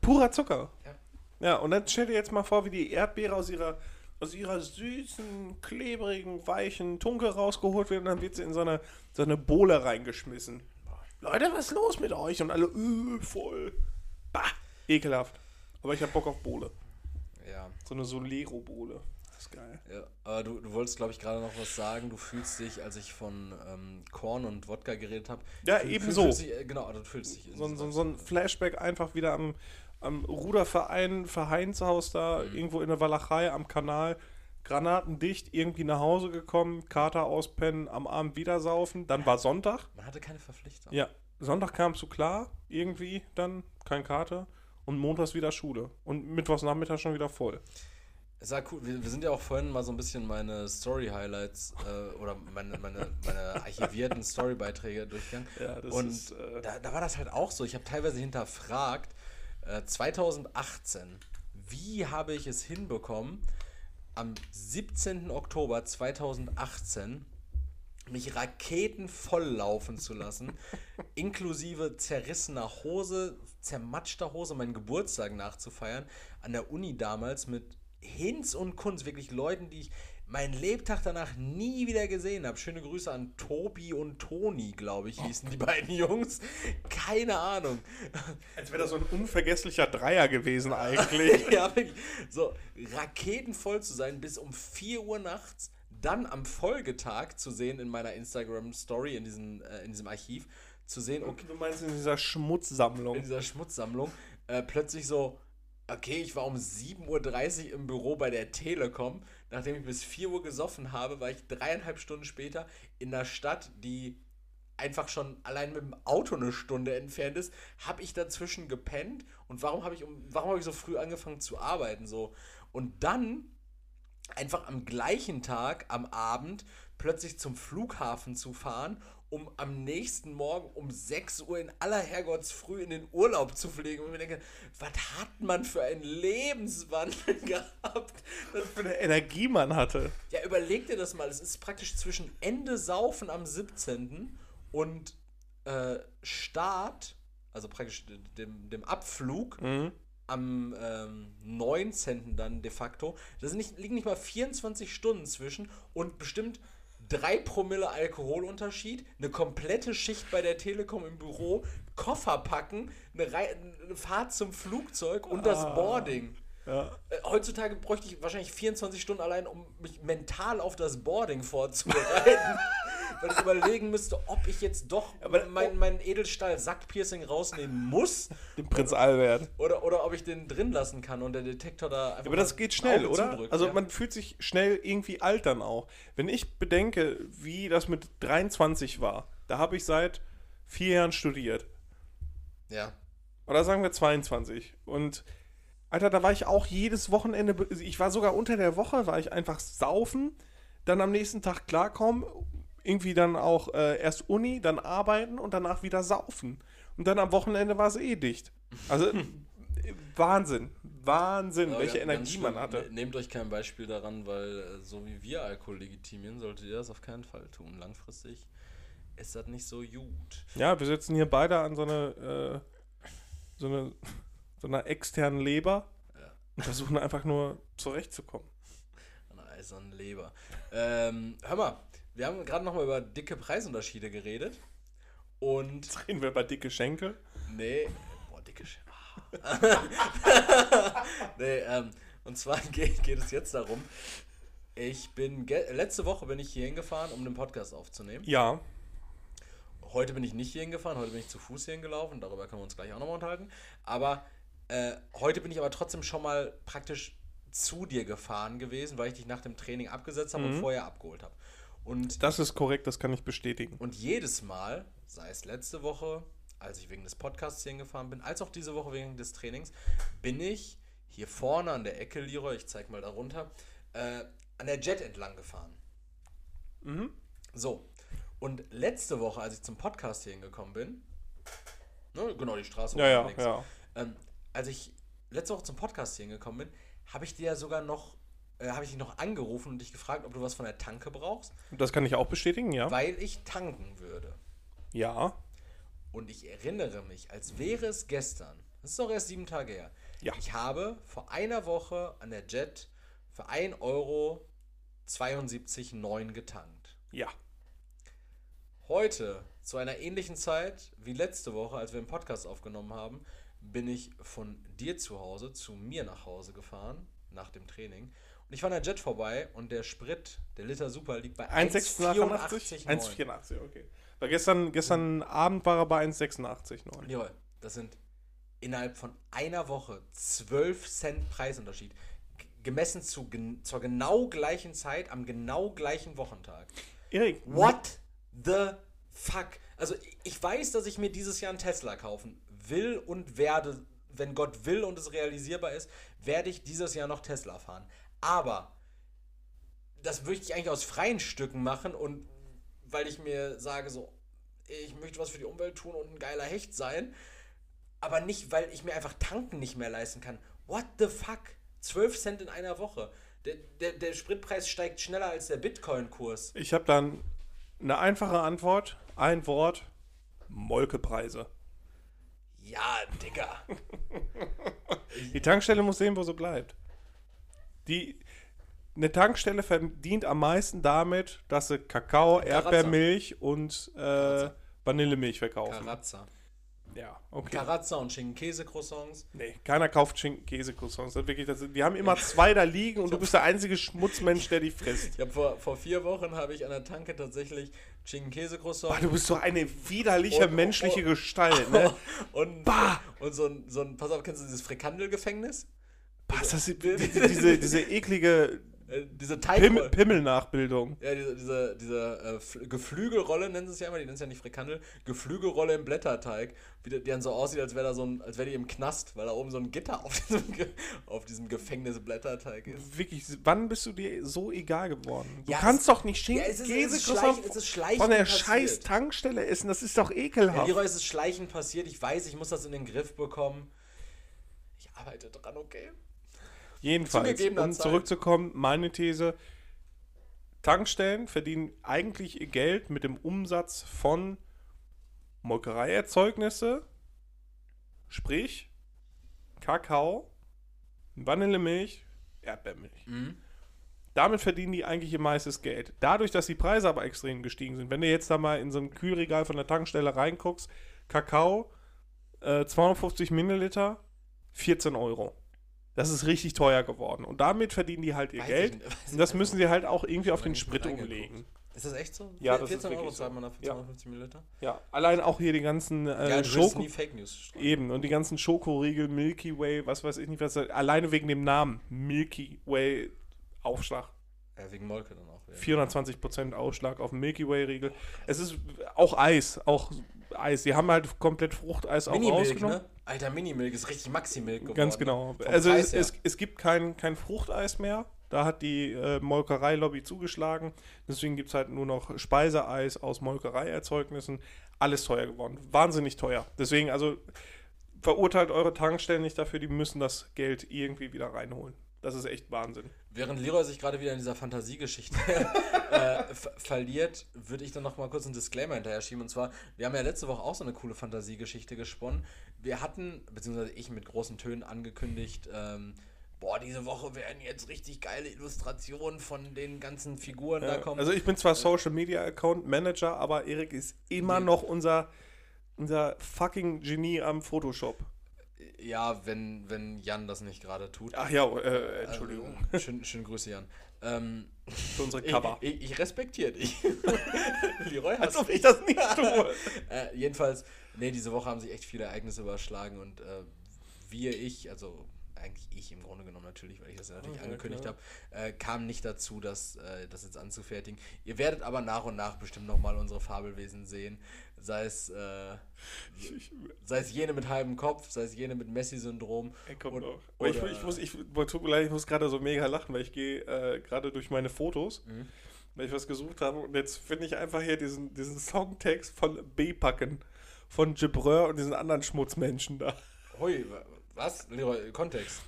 Speaker 1: purer Zucker.
Speaker 2: Ja.
Speaker 1: Ja, und dann stell dir jetzt mal vor, wie die Erdbeere aus ihrer, aus ihrer süßen, klebrigen, weichen Tunke rausgeholt wird und dann wird sie in so eine, so eine Bohle reingeschmissen. Leute, was ist los mit euch? Und alle, öh, voll. Bah, ekelhaft. Aber ich hab Bock auf Bohle.
Speaker 2: Ja,
Speaker 1: So eine Solero-Bohle. Das ist geil.
Speaker 2: ja. Aber du, du wolltest, glaube ich, gerade noch was sagen. Du fühlst dich, als ich von ähm, Korn und Wodka geredet habe.
Speaker 1: Ja, ebenso.
Speaker 2: Genau, du fühlst dich.
Speaker 1: So, so, so ein Flashback einfach wieder am, am Ruderverein, Vereinshaus da,
Speaker 2: Mhm.
Speaker 1: irgendwo in der Walachei am Kanal. Granatendicht, irgendwie nach Hause gekommen, Kater auspennen, am Abend wieder saufen. Dann war Sonntag.
Speaker 2: Man hatte keine Verpflichtung.
Speaker 1: Ja, Sonntag kamst du klar, irgendwie dann, kein Kater. Und montags wieder Schule. Und mittwochs Nachmittag schon wieder voll.
Speaker 2: Es war cool. Wir, wir sind ja auch vorhin mal so ein bisschen meine Story-Highlights äh, oder meine, meine, meine archivierten Story-Beiträge durchgegangen.
Speaker 1: Ja, das
Speaker 2: Und
Speaker 1: ist, äh,
Speaker 2: da, da war das halt auch so. Ich habe teilweise hinterfragt, äh, 2018, wie habe ich es hinbekommen, am 17. Oktober 2018 mich raketenvoll laufen zu lassen, inklusive zerrissener Hose, zermatschter Hose, meinen Geburtstag nachzufeiern, an der Uni damals mit Hinz und Kunz, wirklich Leuten, die ich meinen Lebtag danach nie wieder gesehen habe. Schöne Grüße an Tobi und Toni, glaube ich, hießen die beiden Jungs. Keine Ahnung.
Speaker 1: als wäre das so ein unvergesslicher Dreier gewesen eigentlich.
Speaker 2: ja, wirklich. So, raketenvoll zu sein bis um 4 Uhr nachts, dann am Folgetag zu sehen in meiner Instagram-Story, in, diesen, äh, in diesem Archiv, zu sehen, okay,
Speaker 1: Du meinst in dieser Schmutzsammlung.
Speaker 2: in dieser Schmutzsammlung, äh, plötzlich so, okay, ich war um 7.30 Uhr im Büro bei der Telekom. Nachdem ich bis 4 Uhr gesoffen habe, war ich dreieinhalb Stunden später in der Stadt, die einfach schon allein mit dem Auto eine Stunde entfernt ist, habe ich dazwischen gepennt und warum habe ich um warum ich so früh angefangen zu arbeiten so. Und dann einfach am gleichen Tag am Abend plötzlich zum Flughafen zu fahren, um am nächsten Morgen um 6 Uhr in aller Herrgottsfrüh in den Urlaub zu fliegen. Und ich mir denke, was hat man für einen Lebenswandel gehabt? Das,
Speaker 1: für eine Energie man hatte.
Speaker 2: ja, überleg dir das mal. Es ist praktisch zwischen Ende Saufen am 17. und äh, Start, also praktisch dem, dem Abflug
Speaker 1: Mhm.
Speaker 2: am ähm, 19. dann de facto. Da sind nicht, liegen nicht mal 24 Stunden zwischen und bestimmt 3 Promille Alkoholunterschied, eine komplette Schicht bei der Telekom im Büro, Koffer packen, eine, Rei eine Fahrt zum Flugzeug und das
Speaker 1: Ah. Ja.
Speaker 2: Äh, Heutzutage bräuchte ich wahrscheinlich 24 Stunden allein, um mich mental auf das Boarding vorzubereiten. weil ich überlegen müsste, ob ich jetzt doch
Speaker 1: Aber-
Speaker 2: mein, mein Edelstahl-Sackpiercing rausnehmen muss
Speaker 1: Den Prinz Albert.
Speaker 2: oder, oder ob ich den drin lassen kann und der Detektor da einfach
Speaker 1: Aber das geht schnell,
Speaker 2: Auge
Speaker 1: oder?
Speaker 2: zudrückt,
Speaker 1: Also
Speaker 2: ja.
Speaker 1: man fühlt sich schnell irgendwie alt dann auch. Wenn ich bedenke, wie das mit 23 war, da habe ich seit vier Jahren studiert.
Speaker 2: Ja.
Speaker 1: Oder sagen wir 22. Und Alter, da war ich auch jedes Wochenende, ich war sogar unter der Woche, war ich einfach saufen, dann am nächsten Tag klarkommen, irgendwie dann auch äh, erst Uni, dann arbeiten und danach wieder saufen. Und dann am Wochenende war es eh dicht. Also Wahnsinn, Wahnsinn,
Speaker 2: Aber
Speaker 1: welche Energie
Speaker 2: schlimm.
Speaker 1: man hatte.
Speaker 2: Ne- Nehmt euch kein Beispiel daran, weil äh, so wie wir Alkohol legitimieren, solltet ihr das auf keinen Fall tun. Langfristig ist das nicht so gut.
Speaker 1: Ja, wir sitzen hier beide an so eine, äh, so eine, so einer externen Leber
Speaker 2: Ja.
Speaker 1: und versuchen einfach nur zurechtzukommen.
Speaker 2: An einer eisernen Leber. Ähm, hör mal, wir haben gerade noch mal über dicke Preisunterschiede geredet. Und
Speaker 1: Reden wir über dicke Schenkel?
Speaker 2: Nee, boah, dicke Sch ah. nee, ähm, und zwar geht, geht es jetzt darum, ich bin, letzte Woche bin ich hier hingefahren, um den Podcast aufzunehmen.
Speaker 1: Ja.
Speaker 2: Heute bin ich nicht hier hingefahren, heute bin ich zu Fuß hier hingelaufen, darüber können wir uns gleich auch nochmal unterhalten. Aber äh, heute bin ich aber trotzdem schon mal praktisch zu dir gefahren gewesen, weil ich dich nach dem Training abgesetzt habe mhm. und vorher abgeholt habe.
Speaker 1: Und das ist korrekt, das kann ich bestätigen.
Speaker 2: Und jedes Mal, sei es letzte Woche, als ich wegen des Podcasts hier hingefahren bin, als auch diese Woche wegen des Trainings, bin ich hier vorne an der Ecke, Leroy, ich zeig mal darunter, äh, an der Jet entlang gefahren. Mhm. So. Und letzte Woche, als ich zum Podcast hier hingekommen bin, ne, genau die Straße.
Speaker 1: Ja, ja, links, ja.
Speaker 2: Ähm, als ich letzte Woche zum Podcast hier hingekommen bin, habe ich dir ja sogar noch, äh, habe ich dich noch angerufen und dich gefragt, ob du was von der Tanke brauchst.
Speaker 1: Das kann ich auch bestätigen, ja.
Speaker 2: Weil ich tanken würde.
Speaker 1: Ja.
Speaker 2: Und ich erinnere mich, als wäre es gestern, das ist doch erst sieben Tage her,
Speaker 1: ja.
Speaker 2: ich habe vor einer Woche an der Jet für 1 Euro 72,9 getankt.
Speaker 1: Ja.
Speaker 2: Heute, zu einer ähnlichen Zeit wie letzte Woche, als wir einen Podcast aufgenommen haben, bin ich von dir zu Hause zu mir nach Hause gefahren, nach dem Training. Und ich war an der Jet vorbei und der Sprit, der Liter Super, liegt bei
Speaker 1: 1,84. 1,84, okay. Weil gestern, gestern Abend war er bei 1,86,9.
Speaker 2: Jawohl, das sind innerhalb von einer Woche 12 Cent Preisunterschied. Gemessen zu, zur genau gleichen Zeit am genau gleichen Wochentag.
Speaker 1: Erik.
Speaker 2: What the fuck? Also ich weiß, dass ich mir dieses Jahr einen Tesla kaufen will und werde, wenn Gott will und es realisierbar ist, werde ich dieses Jahr noch Tesla fahren. Aber das möchte ich eigentlich aus freien Stücken machen und weil ich mir sage, so, ich möchte was für die Umwelt tun und ein geiler Hecht sein, aber nicht, weil ich mir einfach tanken nicht mehr leisten kann. What the fuck? 12 Cent in einer Woche. Der, der, der Spritpreis steigt schneller als der Bitcoin-Kurs.
Speaker 1: Ich habe dann eine einfache Antwort, ein Wort, Molkepreise.
Speaker 2: Ja, Digga.
Speaker 1: Die Tankstelle muss sehen, wo sie bleibt. Die, eine Tankstelle verdient am meisten damit, dass sie Kakao, Karazza. Erdbeermilch und äh, Vanillemilch verkaufen.
Speaker 2: Karazza.
Speaker 1: Ja, okay.
Speaker 2: Karazza und Schinken-Käse-Croissants.
Speaker 1: Nee, keiner kauft Schinken-Käse-Croissants. Die haben immer zwei da liegen und du bist der einzige Schmutzmensch, der die frisst.
Speaker 2: Ich hab vor, vor vier Wochen habe ich an der Tanke tatsächlich Schinken-Käse-Croissants.
Speaker 1: Du bist so eine widerliche und, menschliche und, Gestalt, ne?
Speaker 2: Und, bah. und so ein, so ein, pass auf, kennst du dieses Frikandel-Gefängnis?
Speaker 1: Was, das diese, diese, diese eklige
Speaker 2: äh, diese
Speaker 1: Teig Pimmel-Nachbildung.
Speaker 2: Ja, diese, diese, diese äh, Geflügelrolle nennen sie es ja immer, die nennen es ja nicht Frikandel. Geflügelrolle im Blätterteig, wie die, dann so aussieht, als wäre da so ein, als wäre die im Knast, weil da oben so ein Gitter auf diesem, auf diesem Gefängnisblätterteig ist.
Speaker 1: Wirklich, wann bist du dir so egal geworden? Du ja, kannst doch nicht Schinken, ja, es ist, Käse, es ist schleichen, es ist schleichen von der passiert. scheiß Tankstelle essen, das ist doch ekelhaft. Ja,
Speaker 2: Leroy, es ist schleichend passiert, ich weiß, ich muss das in den Griff bekommen. Ich arbeite dran, okay?
Speaker 1: Jedenfalls, um zurückzukommen, meine These, Tankstellen verdienen eigentlich ihr Geld mit dem Umsatz von Molkereierzeugnisse, sprich Kakao, Vanillemilch, Erdbeermilch. Mhm. Damit verdienen die eigentlich ihr meistes Geld. Dadurch, dass die Preise aber extrem gestiegen sind, wenn du jetzt da mal in so ein Kühlregal von der Tankstelle reinguckst, Kakao, äh, 250 Milliliter, 14 Euro. Das ist richtig teuer geworden. Und damit verdienen die halt ihr weiß Geld. Ich, und das müssen sie halt auch irgendwie auf den Sprit umlegen.
Speaker 2: Ist das echt so?
Speaker 1: Ja, das 14
Speaker 2: ist Euro
Speaker 1: zahlt
Speaker 2: man dafür 250 ja. Milliliter?
Speaker 1: Ja, allein auch hier die ganzen äh,
Speaker 2: ja, Schoko. Fake News
Speaker 1: Eben, und die ganzen Schokoriegel, Milky Way, was weiß ich nicht, was. Alleine wegen dem Namen Milky Way Aufschlag.
Speaker 2: Ja, wegen Molke dann auch.
Speaker 1: Ja. 420% Ausschlag auf Milky Way Riegel. Es ist auch Eis, auch Eis. Die haben halt komplett Fruchteis auch rausgenommen. Ne?
Speaker 2: Alter, Minimilk ist richtig Maximilk
Speaker 1: geworden. Ganz genau. Also es, es, es, gibt kein, kein Fruchteis mehr. Da hat die äh, Molkerei-Lobby zugeschlagen. Deswegen gibt es halt nur noch Speiseeis aus Molkereierzeugnissen. Alles teuer geworden. Wahnsinnig teuer. Deswegen, also verurteilt eure Tankstellen nicht dafür, die müssen das Geld irgendwie wieder reinholen. Das ist echt Wahnsinn.
Speaker 2: Während Leroy sich gerade wieder in dieser Fantasiegeschichte äh, verliert, würde ich dann noch mal kurz einen Disclaimer hinterher schieben. Und zwar, wir haben ja letzte Woche auch so eine coole Fantasiegeschichte gesponnen. Wir hatten, beziehungsweise ich mit großen Tönen angekündigt, ähm, boah, diese Woche werden jetzt richtig geile Illustrationen von den ganzen Figuren ja, da kommen.
Speaker 1: Also ich bin zwar Social Media Account Manager, aber Erik ist immer nee. noch unser, unser fucking Genie am Photoshop.
Speaker 2: Ja, wenn, wenn Jan das nicht gerade tut.
Speaker 1: Ach ja, äh, Entschuldigung.
Speaker 2: Ähm, schön, schön Grüße, Jan. Ähm,
Speaker 1: Für unsere
Speaker 2: ich,
Speaker 1: Cover.
Speaker 2: ich, ich respektiere dich. Leroy
Speaker 1: Als
Speaker 2: hasst
Speaker 1: ob ich das nicht tue.
Speaker 2: äh, jedenfalls, nee, diese Woche haben sich echt viele Ereignisse überschlagen und äh, wir, ich, also eigentlich ich im Grunde genommen natürlich, weil ich das ja natürlich
Speaker 1: Ja,
Speaker 2: angekündigt
Speaker 1: klar.
Speaker 2: habe, äh, kam nicht dazu, das, äh, das jetzt anzufertigen. Ihr werdet aber nach und nach bestimmt nochmal unsere Fabelwesen sehen. Sei es, äh, sei es jene mit halbem Kopf, sei es jene mit Messi-Syndrom.
Speaker 1: Ey, komm
Speaker 2: Und-
Speaker 1: ich, ich muss, ich, boah, tut mir leid, ich muss gerade so mega lachen, weil ich gehe äh, gerade durch meine Fotos,
Speaker 2: Mhm.
Speaker 1: weil ich was gesucht habe und jetzt finde ich einfach hier diesen, diesen Songtext von B-Packen, von Gibreur und diesen anderen Schmutzmenschen da.
Speaker 2: Hui, was? Leroy, Kontext.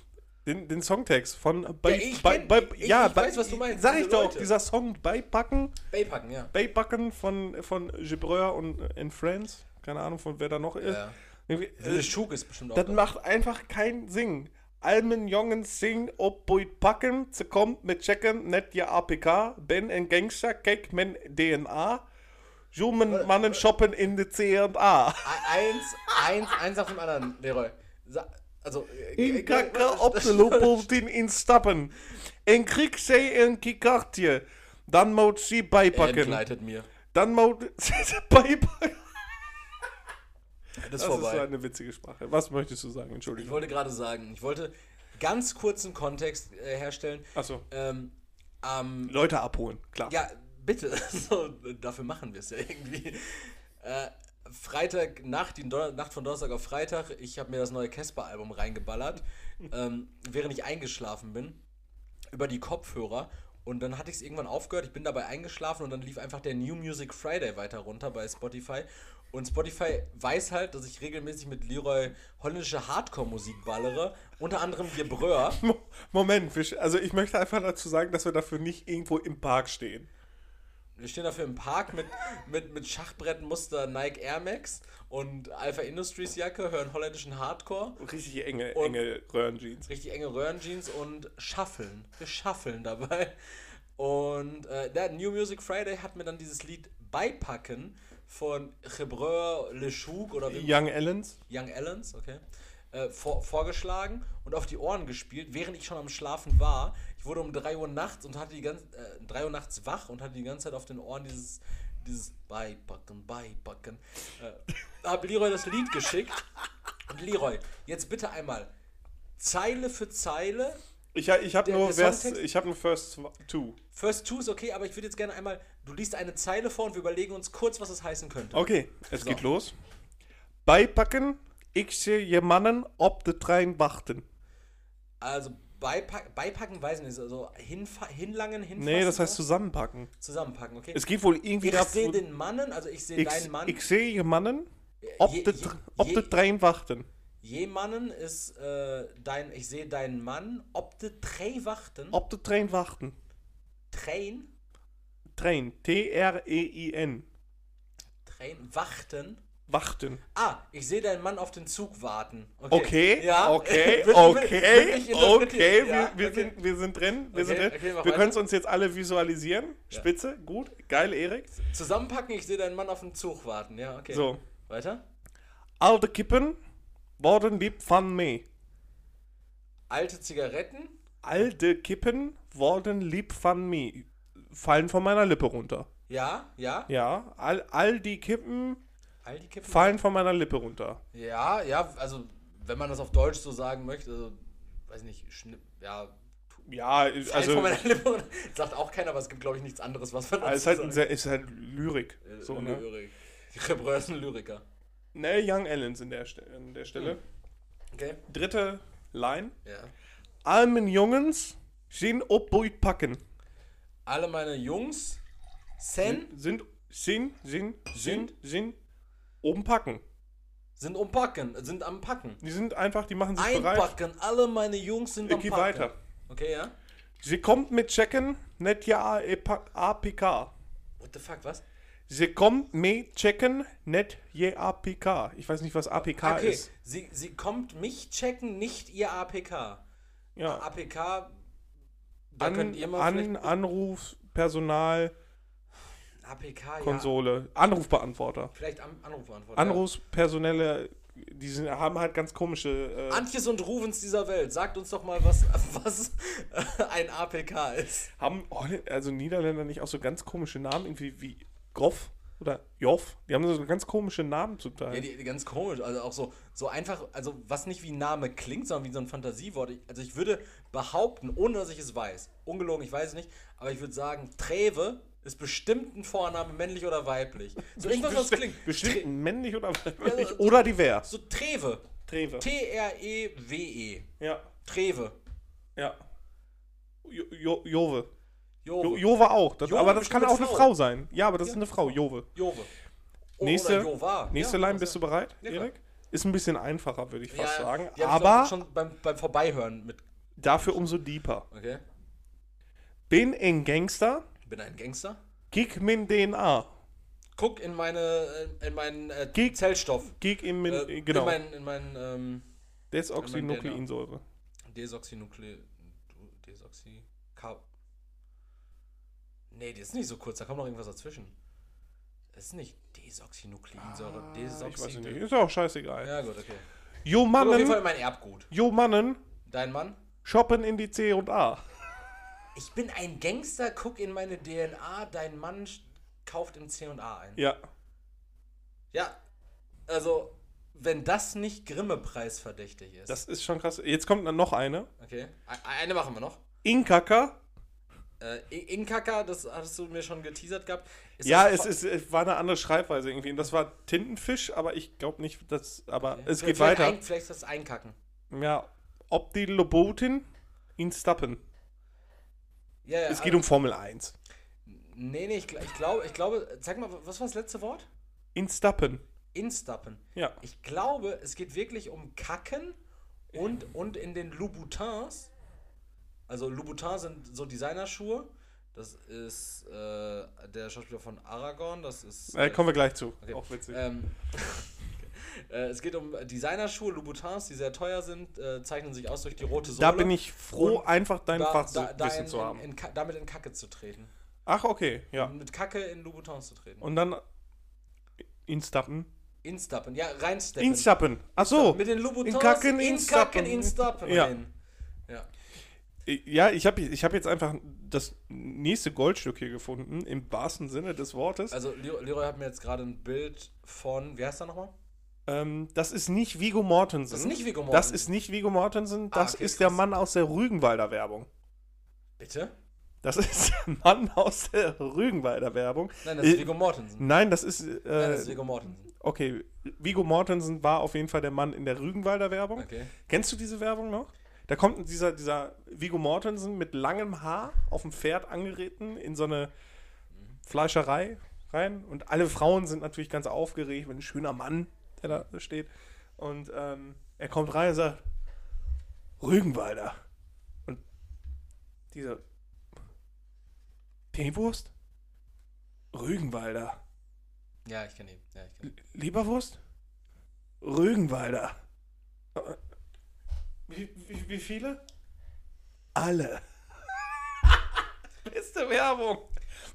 Speaker 1: Den, den Songtext von bei,
Speaker 2: ich
Speaker 1: bei,
Speaker 2: kenn-
Speaker 1: bei,
Speaker 2: ich-
Speaker 1: ja,
Speaker 2: ich
Speaker 1: bei,
Speaker 2: weiß, was du meinst,
Speaker 1: Sag ich doch,
Speaker 2: Leute.
Speaker 1: dieser Song Beipacken,
Speaker 2: Baypacken, ja.
Speaker 1: Beipacken von, von Gibreur und in Friends, keine Ahnung von wer da noch ist.
Speaker 2: ja.
Speaker 1: Äh,
Speaker 2: Schug ist bestimmt auch.
Speaker 1: das
Speaker 2: dabei.
Speaker 1: macht einfach keinen Sinn. Almen Jongens sing ob buit packen, ze kommt mit checken, net je APK, ben en Gangster, kijk men DNA, Jumen mannen shoppen in de C&A.
Speaker 2: E- Eins, eins, eins nach dem anderen, Leroy. Sa also, äh,
Speaker 1: In
Speaker 2: äh,
Speaker 1: kakker
Speaker 2: äh,
Speaker 1: op de loopeltien instappen. En krieg zij een kikartje. Dan moet ze
Speaker 2: Er
Speaker 1: bijpakken.
Speaker 2: entgleitet mir.
Speaker 1: Dan moet ze bijpakken.
Speaker 2: Das ist
Speaker 1: Das ist
Speaker 2: vorbei.
Speaker 1: so eine witzige Sprache. Was möchtest du sagen?
Speaker 2: ich
Speaker 1: Entschuldigung.
Speaker 2: wollte gerade sagen, ich wollte ganz kurzen Kontext äh, herstellen.
Speaker 1: Achso.
Speaker 2: Ähm, am
Speaker 1: Leute abholen, klar.
Speaker 2: Ja, bitte. So, dafür machen wir es ja irgendwie. Äh, Freitag, Nacht, die Don Nacht von Donnerstag auf Freitag, ich habe mir das neue Casper-Album reingeballert, ähm, während ich eingeschlafen bin, über die Kopfhörer. Und dann hatte ich es irgendwann aufgehört, ich bin dabei eingeschlafen und dann lief einfach der New Music Friday weiter runter bei Spotify. Und Spotify weiß halt, dass ich regelmäßig mit Leroy holländische Hardcore-Musik ballere, unter anderem Gebrör.
Speaker 1: Mo- Moment, also ich möchte einfach dazu sagen, dass wir dafür nicht irgendwo im Park stehen.
Speaker 2: Wir stehen dafür im Park mit, mit, mit Schachbrettmuster Nike Air Max und Alpha Industries Jacke, hören holländischen Hardcore,
Speaker 1: Richtig enge,
Speaker 2: Und-
Speaker 1: enge Röhrenjeans.
Speaker 2: richtig enge Röhrenjeans und schaffeln. Wir schaffeln dabei. Und äh, der New Music Friday hat mir dann dieses Lied Beipacken von Gebreur Le Chouk oder wie
Speaker 1: Young Allens.
Speaker 2: Young Allens, okay, äh, vor, vorgeschlagen und auf die Ohren gespielt, während ich schon am Schlafen war. Ich wurde um 3 Uhr nachts und hatte die ganze äh, 3 Uhr nachts wach und hatte die ganze Zeit auf den Ohren dieses dieses Beipacken, Beipacken. Äh, hab Leroy das Lied geschickt. Und Leroy, jetzt bitte einmal Zeile für Zeile.
Speaker 1: Ich, ich habe
Speaker 2: Der-
Speaker 1: nur,
Speaker 2: der
Speaker 1: Vers, ich hab nur First Two.
Speaker 2: First two ist okay, aber ich würde jetzt gerne einmal, du liest eine Zeile vor und wir überlegen uns kurz, was es heißen könnte.
Speaker 1: Okay, es
Speaker 2: So.
Speaker 1: geht los. Beipacken, ich sehe je Mannen op de trein wachten.
Speaker 2: Also beipack, beipacken, weiß ich nicht, also hinfa hinlangen, hinfassen.
Speaker 1: Nee, das heißt zusammenpacken.
Speaker 2: zusammenpacken, okay?
Speaker 1: Es geht wohl irgendwie
Speaker 2: ich sehe den Mannen, also ich sehe deinen Mann.
Speaker 1: ich sehe Mannen
Speaker 2: Je-
Speaker 1: de,
Speaker 2: je-
Speaker 1: tr- op
Speaker 2: je-
Speaker 1: de.
Speaker 2: Jemannen ist äh, dein, ich sehe deinen Mann, ob de Trey wachten.
Speaker 1: Op de trein wachten.
Speaker 2: Train,
Speaker 1: Trein, T-R-E-I-N.
Speaker 2: Train, wachten.
Speaker 1: Wachten.
Speaker 2: Ah, ich sehe deinen Mann auf den Zug warten. Okay,
Speaker 1: Okay,
Speaker 2: ja.
Speaker 1: okay, okay, okay, wir,
Speaker 2: Ja,
Speaker 1: wir,
Speaker 2: okay.
Speaker 1: Sind, wir sind drin, wir
Speaker 2: Okay,
Speaker 1: sind drin. wir können es uns jetzt alle visualisieren.
Speaker 2: Ja.
Speaker 1: Spitze, gut, geil, Erik.
Speaker 2: Zusammenpacken, ich sehe deinen Mann auf den Zug warten. Ja, okay.
Speaker 1: So,
Speaker 2: Weiter.
Speaker 1: alte Kippen worden lieb van me.
Speaker 2: Alte Zigaretten.
Speaker 1: Alte Kippen worden lieb van me. Fallen von meiner Lippe runter.
Speaker 2: Ja, ja.
Speaker 1: Ja, all, all die Kippen
Speaker 2: Aldi Kippen.
Speaker 1: fallen von meiner Lippe runter.
Speaker 2: Ja, ja, also wenn man das auf Deutsch so sagen möchte, also, weiß nicht, schni- ja,
Speaker 1: Ja,
Speaker 2: also,
Speaker 1: also,
Speaker 2: von meiner Lippe runter. sagt auch keiner, aber es gibt glaube ich nichts anderes, was man
Speaker 1: es ist halt, ein sehr, ist halt Lyrik.
Speaker 2: so,
Speaker 1: So, ne?
Speaker 2: Lyrik. Ein Lyriker.
Speaker 1: Ne, Young Allens in der, an der Stelle.
Speaker 2: Okay.
Speaker 1: Dritte Line.
Speaker 2: Ja.
Speaker 1: Almen Jungens sind op buit packen.
Speaker 2: Alle meine Jungs Sen
Speaker 1: Sind, sind, sind, sind, sind oben packen.
Speaker 2: sind umpacken, sind am Packen.
Speaker 1: Die sind einfach, die machen sich bereit.
Speaker 2: Einpacken, alle meine Jungs sind
Speaker 1: Ich
Speaker 2: am
Speaker 1: geh
Speaker 2: Packen.
Speaker 1: weiter.
Speaker 2: Okay, ja.
Speaker 1: Sie kommt mit Checken, net ja APK.
Speaker 2: What the fuck, was?
Speaker 1: Sie kommt mit Checken, net je APK. Ich weiß nicht, was APK
Speaker 2: Okay,
Speaker 1: ist.
Speaker 2: sie, sie kommt mich checken, nicht ihr APK.
Speaker 1: Ja.
Speaker 2: APK, da
Speaker 1: An,
Speaker 2: könnt ihr mal
Speaker 1: an. Anruf, Personal,
Speaker 2: APK, ja.
Speaker 1: Konsole, Anrufbeantworter.
Speaker 2: Vielleicht am Anrufbeantworter.
Speaker 1: Anrufspersonelle die sind, haben halt ganz komische. Äh,
Speaker 2: Antjes und Ruvens dieser Welt, sagt uns doch mal, was, was ein APK ist.
Speaker 1: haben also Niederländer nicht auch so ganz komische Namen, irgendwie wie Groff oder Joff? Die haben so ganz komische Namen zum Teil.
Speaker 2: Ja, die, die ganz komisch, also auch so, so einfach, also was nicht wie ein Name klingt, sondern wie so ein Fantasiewort. Ich, also ich würde behaupten, ohne dass ich es weiß, ungelogen, ich weiß es nicht, aber ich würde sagen, Treve ist bestimmt ein Vorname, männlich oder weiblich. So irgendwas, was klingt.
Speaker 1: Bestimmt männlich oder
Speaker 2: Ja,
Speaker 1: weiblich
Speaker 2: so-
Speaker 1: oder divers.
Speaker 2: So Treve.
Speaker 1: Treve.
Speaker 2: T-R-E-W-E.
Speaker 1: Ja,
Speaker 2: Treve.
Speaker 1: ja. Jo, jo, Jove. Jo,
Speaker 2: Jove.
Speaker 1: Jove auch. Das,
Speaker 2: Jove
Speaker 1: aber das kann auch
Speaker 2: eine Frau.
Speaker 1: Frau sein. Ja, aber das
Speaker 2: Ja.
Speaker 1: ist eine Frau, Jove.
Speaker 2: Jove. O-
Speaker 1: Nächste, nächste
Speaker 2: Ja,
Speaker 1: Line,
Speaker 2: das
Speaker 1: bist du
Speaker 2: ja-
Speaker 1: bereit,
Speaker 2: Ja.
Speaker 1: Erik? Ist ein bisschen einfacher, würde ich fast
Speaker 2: Ja,
Speaker 1: sagen.
Speaker 2: die ich
Speaker 1: Aber
Speaker 2: doch schon beim, beim Vorbeihören mit.
Speaker 1: dafür umso deeper.
Speaker 2: Okay.
Speaker 1: Bin ein Gangster,
Speaker 2: Bin ein Gangster.
Speaker 1: gig min DNA.
Speaker 2: Guck in meine, in meinen äh,
Speaker 1: Geg-
Speaker 2: Zellstoff.
Speaker 1: Gig in min,
Speaker 2: Äh,
Speaker 1: genau.
Speaker 2: In meinen, in meinen ähm,
Speaker 1: Desoxynukleinsäure.
Speaker 2: Desoxynukle... Desoxy... Nee, die ist nicht so kurz, da kommt noch irgendwas dazwischen. Das ist nicht Desoxynukleinsäure.
Speaker 1: Ah, Ich weiß
Speaker 2: Desoxy...
Speaker 1: nicht. Ist auch scheißegal.
Speaker 2: Ja, gut, okay.
Speaker 1: Jo
Speaker 2: Kommt auf jeden Fall
Speaker 1: Mannen,
Speaker 2: in mein Erbgut.
Speaker 1: jo Mannen,
Speaker 2: Dein Mann?
Speaker 1: shoppen in die C und A.
Speaker 2: Ich bin ein Gangster, guck in meine DNA, dein Mann kauft im C&A ein.
Speaker 1: Ja.
Speaker 2: Ja, also, wenn das nicht Grimme-Preis verdächtig ist.
Speaker 1: Das ist schon krass. Jetzt kommt dann noch eine.
Speaker 2: okay, E- eine machen wir noch.
Speaker 1: Inkaka.
Speaker 2: Äh, Inkaka, das hattest du mir schon geteasert gehabt. Ist
Speaker 1: Ja, es, ist, es war eine andere Schreibweise irgendwie. Und das war Tintenfisch, aber ich glaube nicht, dass. Aber
Speaker 2: Okay.
Speaker 1: es
Speaker 2: Vielleicht-
Speaker 1: geht weiter.
Speaker 2: Ein, vielleicht ist das Einkacken.
Speaker 1: Ja. Ob die Lobotin in Stappen.
Speaker 2: Ja, ja,
Speaker 1: Es geht
Speaker 2: also-
Speaker 1: um Formel 1.
Speaker 2: Nee, nee, ich, ich glaube, ich glaube, sag mal, was war das letzte Wort?
Speaker 1: In Stappen.
Speaker 2: Instappen.
Speaker 1: Ja.
Speaker 2: Ich glaube, es geht wirklich um Kacken und, und in den Louboutins. Also Louboutins sind so Designerschuhe. Das ist äh, der Schauspieler von Aragorn. Das ist.
Speaker 1: Äh, kommen wir gleich zu.
Speaker 2: Okay.
Speaker 1: Auch witzig.
Speaker 2: Ähm, äh, es geht um Designerschuhe, Louboutins, die sehr teuer sind, äh, zeichnen sich aus durch die rote Sohle.
Speaker 1: da bin ich froh,
Speaker 2: Und
Speaker 1: einfach dein
Speaker 2: da,
Speaker 1: Fachwissen
Speaker 2: da,
Speaker 1: zu haben.
Speaker 2: in, in, damit in Kacke zu treten.
Speaker 1: Ach, okay. Ja.
Speaker 2: Mit Kacke in Louboutins zu treten.
Speaker 1: Und dann in Stappen.
Speaker 2: Instappen, ja, reinsteppen.
Speaker 1: In Stappen. Ach so.
Speaker 2: Mit den Louboutins
Speaker 1: In Kacken, in
Speaker 2: in Kacken, in
Speaker 1: Ja.
Speaker 2: rein. Ja.
Speaker 1: Ja, ich habe ich hab jetzt einfach das nächste Goldstück hier gefunden, im wahrsten Sinne des Wortes.
Speaker 2: Also Leroy Leroy hat mir jetzt gerade ein Bild von, wie heißt er nochmal?
Speaker 1: Ähm, das ist nicht Vigo Mortensen.
Speaker 2: Das ist nicht Viggo
Speaker 1: Das
Speaker 2: Mortensen.
Speaker 1: ist nicht Vigo Mortensen,
Speaker 2: Ah,
Speaker 1: das
Speaker 2: okay,
Speaker 1: ist der
Speaker 2: krass.
Speaker 1: Mann aus der Rügenwalder Werbung.
Speaker 2: Bitte?
Speaker 1: Das ist der Mann aus der Rügenwalder Werbung.
Speaker 2: Nein, das ist
Speaker 1: Äh,
Speaker 2: Viggo Mortensen.
Speaker 1: Nein, das ist. Äh,
Speaker 2: Nein, das ist Viggo Mortensen.
Speaker 1: okay, Vigo Mortensen war auf jeden Fall der Mann in der Rügenwalder Werbung.
Speaker 2: Okay.
Speaker 1: Kennst du diese Werbung noch? Da kommt dieser, dieser Vigo Mortensen mit langem Haar auf dem Pferd angeritten in so eine Fleischerei rein. Und alle Frauen sind natürlich ganz aufgeregt, wenn ein schöner Mann, der da steht. Und ähm, er kommt rein und sagt, Rügenwalder. Und dieser Teewurst? Rügenwalder.
Speaker 2: Ja, ich kenne ihn. Ja, ich kenn ihn.
Speaker 1: Leberwurst? Rügenwalder. Wie, wie, wie viele? Alle. Beste Werbung.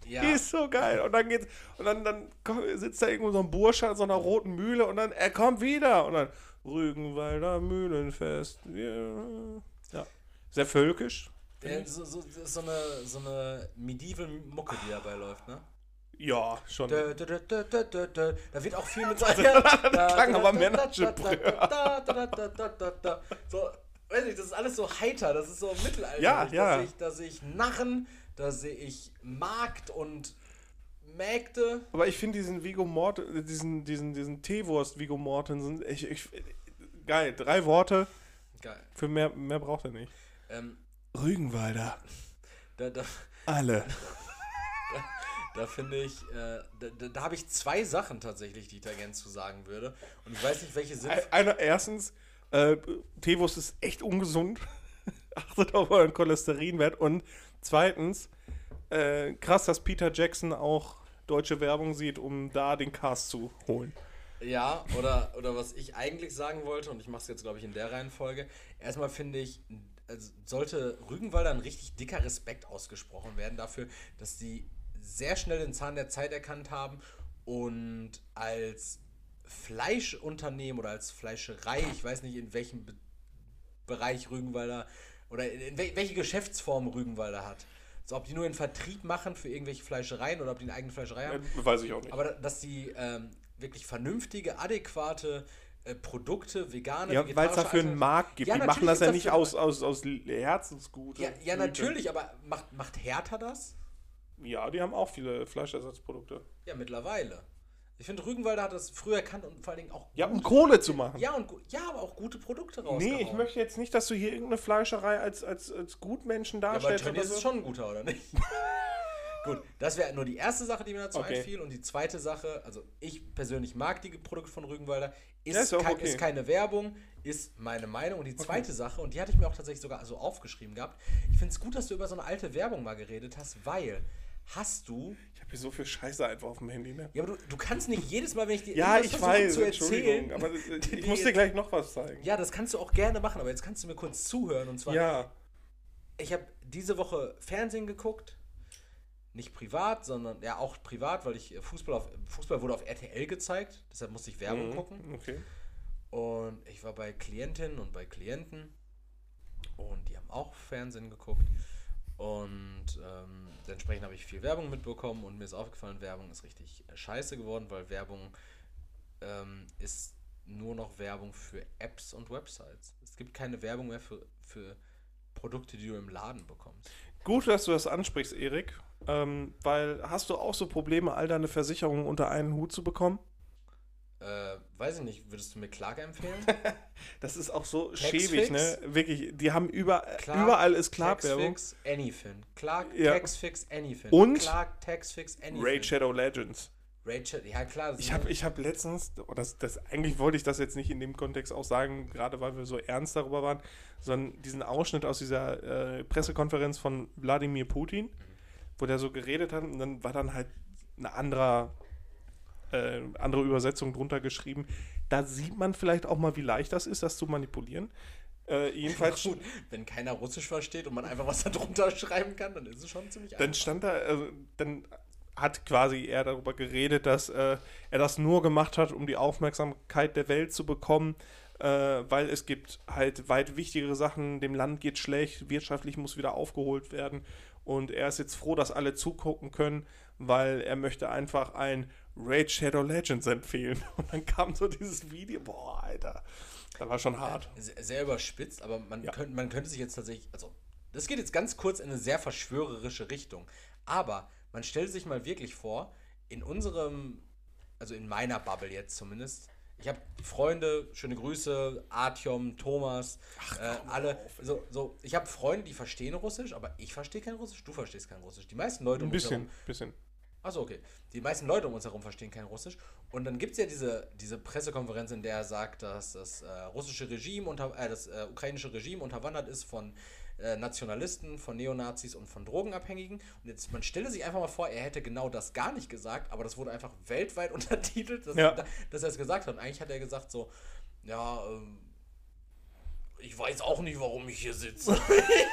Speaker 2: Ja,
Speaker 1: Die ist so geil. Und dann geht's, und dann, dann sitzt da irgendwo so ein Bursche an so einer roten Mühle und dann, er kommt wieder. Und dann Rügenwalder Mühlenfest. Ja. ja. Sehr völkisch.
Speaker 2: ja so, so, so eine, so eine medieval Mucke, die dabei läuft, ne?
Speaker 1: Ja, schon.
Speaker 2: Dö, dö, dö. Da wird auch viel mit so. das
Speaker 1: klang aber Männergebrüll.
Speaker 2: So, weiß nicht, das ist alles so heiter, das ist so mittelalterlich.
Speaker 1: Ja,
Speaker 2: Da
Speaker 1: ja.
Speaker 2: sehe ich, da sehe ich Narren, da sehe ich Markt und Mägde.
Speaker 1: Aber ich finde diesen Vigo Mort, diesen, diesen, diesen Teewurst Vigo Mortensen, ich, ich, geil. Drei Worte,
Speaker 2: Geil.
Speaker 1: für mehr, mehr braucht er nicht.
Speaker 2: Ähm,
Speaker 1: Rügenwalder.
Speaker 2: da, da,
Speaker 1: Alle.
Speaker 2: Da finde ich, äh, da, da, da habe ich zwei Sachen tatsächlich, die ich da gerne zu sagen würde. Und ich weiß nicht, welche sind.
Speaker 1: Ein- Einer, erstens, äh, Teewurst ist echt ungesund. Achtet auf euren Cholesterinwert. Und zweitens, äh, krass, dass Peter Jackson auch deutsche Werbung sieht, um da den Cast zu holen.
Speaker 2: Ja, oder, oder was ich eigentlich sagen wollte, und ich mache es jetzt, glaube ich, in der Reihenfolge. Erstmal finde ich, also sollte Rügenwalder ein richtig dicker Respekt ausgesprochen werden dafür, dass die sehr schnell den Zahn der Zeit erkannt haben und als Fleischunternehmen oder als Fleischerei, ich weiß nicht in welchem Be Bereich Rügenwalder oder in, in wel welche Geschäftsform Rügenwalder hat. So, ob die nur einen Vertrieb machen für irgendwelche Fleischereien oder ob die eine eigene Fleischerei haben.
Speaker 1: Äh, Weiß ich auch nicht.
Speaker 2: Aber da- dass die ähm, wirklich vernünftige, adäquate äh, Produkte, vegane,
Speaker 1: ja, weil es dafür einen Markt gibt.
Speaker 2: Ja,
Speaker 1: die machen das ja nicht aus, aus, aus Herzensgut.
Speaker 2: Ja, ja natürlich, aber macht, macht Hertha das?
Speaker 1: Ja, die haben auch viele Fleischersatzprodukte.
Speaker 2: Ja, mittlerweile. Ich finde, Rügenwalder hat das früher erkannt und vor allen Dingen auch.
Speaker 1: Ja, um Kohle zu machen.
Speaker 2: Ja, und ja, aber auch gute Produkte rausgehauen.
Speaker 1: nee, ich möchte jetzt nicht, dass du hier irgendeine Fleischerei als, als, als Gutmenschen
Speaker 2: Ja, aber
Speaker 1: darstellst.
Speaker 2: Tönnies ist schon ein guter, oder nicht? Gut, das wäre nur die erste Sache, die mir dazu
Speaker 1: Okay.
Speaker 2: einfiel. Und die zweite Sache, also ich persönlich mag die Produkte von Rügenwalder, ist, kein,
Speaker 1: okay.
Speaker 2: ist keine Werbung, ist meine Meinung. Und die zweite Sache, und die hatte ich mir auch tatsächlich sogar so aufgeschrieben gehabt, ich finde es gut, dass du über so eine alte Werbung mal geredet hast, weil hast du
Speaker 1: habe so viel Scheiße einfach auf dem Handy, ne?
Speaker 2: Ja, aber du, du kannst nicht jedes Mal, wenn ich dir
Speaker 1: Ja, ich weiß,
Speaker 2: zu erzählen,
Speaker 1: aber ich
Speaker 2: die
Speaker 1: muss dir gleich noch was zeigen.
Speaker 2: Ja, das kannst du auch gerne machen, aber jetzt kannst du mir kurz zuhören. Und zwar,
Speaker 1: Ja,
Speaker 2: ich habe diese Woche Fernsehen geguckt. Nicht privat, sondern ja auch privat, weil ich äh, Fußball auf Fußball wurde auf RTL gezeigt, deshalb musste ich Werbung
Speaker 1: Mhm,
Speaker 2: gucken.
Speaker 1: Okay.
Speaker 2: Und ich war bei Klientinnen und bei Klienten und die haben auch Fernsehen geguckt. Und ähm, entsprechend habe ich viel Werbung mitbekommen und mir ist aufgefallen, Werbung ist richtig scheiße geworden, weil Werbung ähm, ist nur noch Werbung für Apps und Websites. Es gibt keine Werbung mehr für, für Produkte, die du im Laden bekommst.
Speaker 1: Gut, dass du das ansprichst, Erik. Ähm, weil hast du auch so Probleme, all deine Versicherungen unter einen Hut zu bekommen?
Speaker 2: Äh, weiß ich nicht, würdest du mir Clark empfehlen?
Speaker 1: Das ist auch so
Speaker 2: Taxfix?
Speaker 1: schäbig, ne? Wirklich, die haben über,
Speaker 2: Clark,
Speaker 1: überall ist Clark-Werbung.
Speaker 2: Taxfix, Anyfin. Clark,
Speaker 1: Ja.
Speaker 2: Taxfix, Anyfin.
Speaker 1: Und?
Speaker 2: Clark, Taxfix, Anyfin.
Speaker 1: Raid Shadow Legends.
Speaker 2: Rachel, ja klar.
Speaker 1: Ich habe ich hab letztens, oh, das, das, eigentlich wollte ich das jetzt nicht in dem Kontext auch sagen, gerade weil wir so ernst darüber waren, sondern diesen Ausschnitt aus dieser äh, Pressekonferenz von Wladimir Putin, wo der so geredet hat und dann war dann halt eine andere, äh, andere Übersetzung drunter geschrieben. Da sieht man vielleicht auch mal, wie leicht das ist, das zu manipulieren. Äh, jedenfalls
Speaker 2: Gut, wenn keiner Russisch versteht und man einfach was da drunter schreiben kann, dann ist es schon ziemlich
Speaker 1: Dann
Speaker 2: einfach.
Speaker 1: stand da, also, dann hat quasi er darüber geredet, dass äh, er das nur gemacht hat, um die Aufmerksamkeit der Welt zu bekommen, äh, weil es gibt halt weit wichtigere Sachen, dem Land geht schlecht, wirtschaftlich muss wieder aufgeholt werden und er ist jetzt froh, dass alle zugucken können, weil er möchte einfach ein Raid Shadow Legends empfehlen. Und dann kam so dieses Video, boah, Alter, das war schon hart.
Speaker 2: Sehr, sehr überspitzt, aber man,
Speaker 1: Ja.
Speaker 2: könnte, man könnte sich jetzt tatsächlich, also das geht jetzt ganz kurz in eine sehr verschwörerische Richtung, aber man stellt sich mal wirklich vor, in unserem, also in meiner Bubble jetzt zumindest, ich habe Freunde, schöne Grüße, Artyom, Thomas, äh, alle, so, so, ich habe Freunde, die verstehen Russisch, aber ich verstehe kein Russisch, du verstehst kein Russisch. Die meisten Leute
Speaker 1: Ein
Speaker 2: um
Speaker 1: bisschen, bisschen.
Speaker 2: Achso, okay. Die meisten Leute um uns herum verstehen kein Russisch. Und dann gibt es ja diese, diese Pressekonferenz, in der er sagt, dass das äh, russische Regime unter, äh, das äh, ukrainische Regime unterwandert ist von äh, Nationalisten, von Neonazis und von Drogenabhängigen. Und jetzt, man stelle sich einfach mal vor, er hätte genau das gar nicht gesagt, aber das wurde einfach weltweit untertitelt, dass,
Speaker 1: Ja.
Speaker 2: dass er es gesagt hat. Und eigentlich hat er gesagt so, ja, ähm, ich weiß auch nicht, warum ich hier sitze.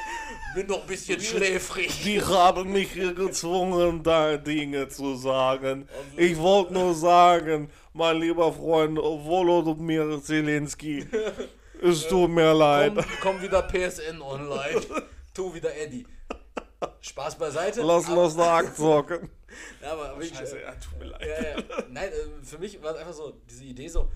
Speaker 2: Bin doch ein bisschen schläfrig.
Speaker 1: Die haben mich hier gezwungen, da Dinge zu sagen. Ich wollte nur sagen, mein lieber Freund Volodymyr Zelensky, es tut mir leid.
Speaker 2: Komm, komm wieder PSN online. tu wieder Eddie. Spaß beiseite.
Speaker 1: Lass uns da zocken.
Speaker 2: Ja, aber, aber ich,
Speaker 1: Scheiße,
Speaker 2: äh,
Speaker 1: ja, tut mir leid.
Speaker 2: ja, ja. Nein, äh, für mich war es einfach so, diese Idee so,